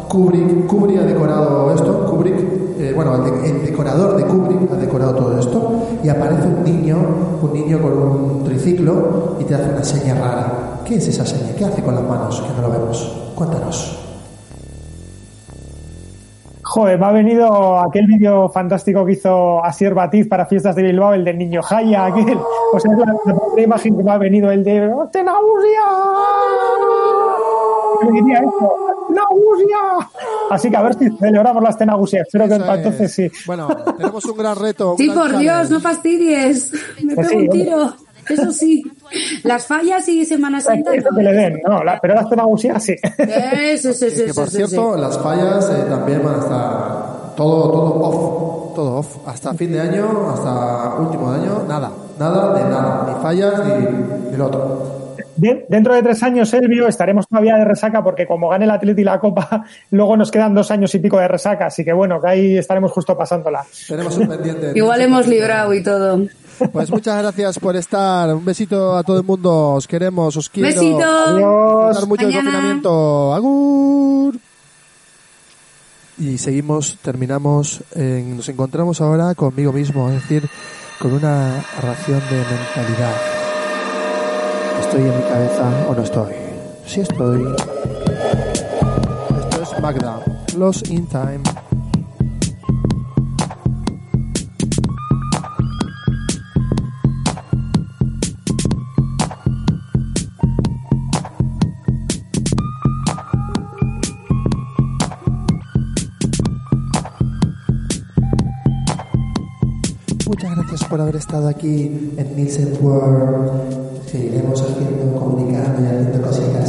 Kubrick, Kubrick ha decorado esto. Kubrick, eh, bueno, el, de- el decorador de Kubrick ha decorado todo esto. Y aparece un niño, un niño con un triciclo y te hace una seña rara. ¿Qué es esa seña? ¿Qué hace con las manos? Que no lo vemos. Cuéntanos. Joder, me ha venido aquel vídeo fantástico que hizo Asier Batiz para Fiestas de Bilbao, el del niño Jaya, aquel. O sea, es la, la imagen que me ha venido, el de ¡Oh, ¡Te náusea! Diría eso. Tenagusia. Así que a ver si celebramos las Tenagusia. Espero que Eso para es. entonces sí. Bueno, tenemos un gran reto. un Sí, gran por Dios, challenge. no fastidies. Me Pues pego sí, un tiro. Eso sí. Las fallas y Semana Santa. Eso que le den, no, la- pero las Tenagusia sí. Eso, eso, eso, Que por eso, cierto, las fallas eh, también van a estar todo, todo off, todo off. Hasta fin de año, hasta último de año, nada, nada de nada, ni fallas ni, ni lo otro. De- dentro de tres años, Elvio, estaremos todavía de resaca porque como gane el Atleti la Copa, [LAUGHS] luego nos quedan dos años y pico de resaca. Así que bueno, que ahí estaremos justo pasándola. Tenemos un pendiente. [LAUGHS] Igual hemos librado y todo. Pues muchas gracias por estar. Un besito a todo el mundo. Os queremos, os quiero. Besito. Adiós. Mucho Mañana. confinamiento. Agur. Y seguimos, terminamos, en- nos encontramos ahora conmigo mismo, es decir, con una ración de mentalidad. ¿Estoy en mi cabeza o no estoy? Sí estoy. Esto es Magda, Lost in Time. Muchas gracias por haber estado aquí en Nielsen World. Seguiremos haciendo, comunicando y haciendo cositas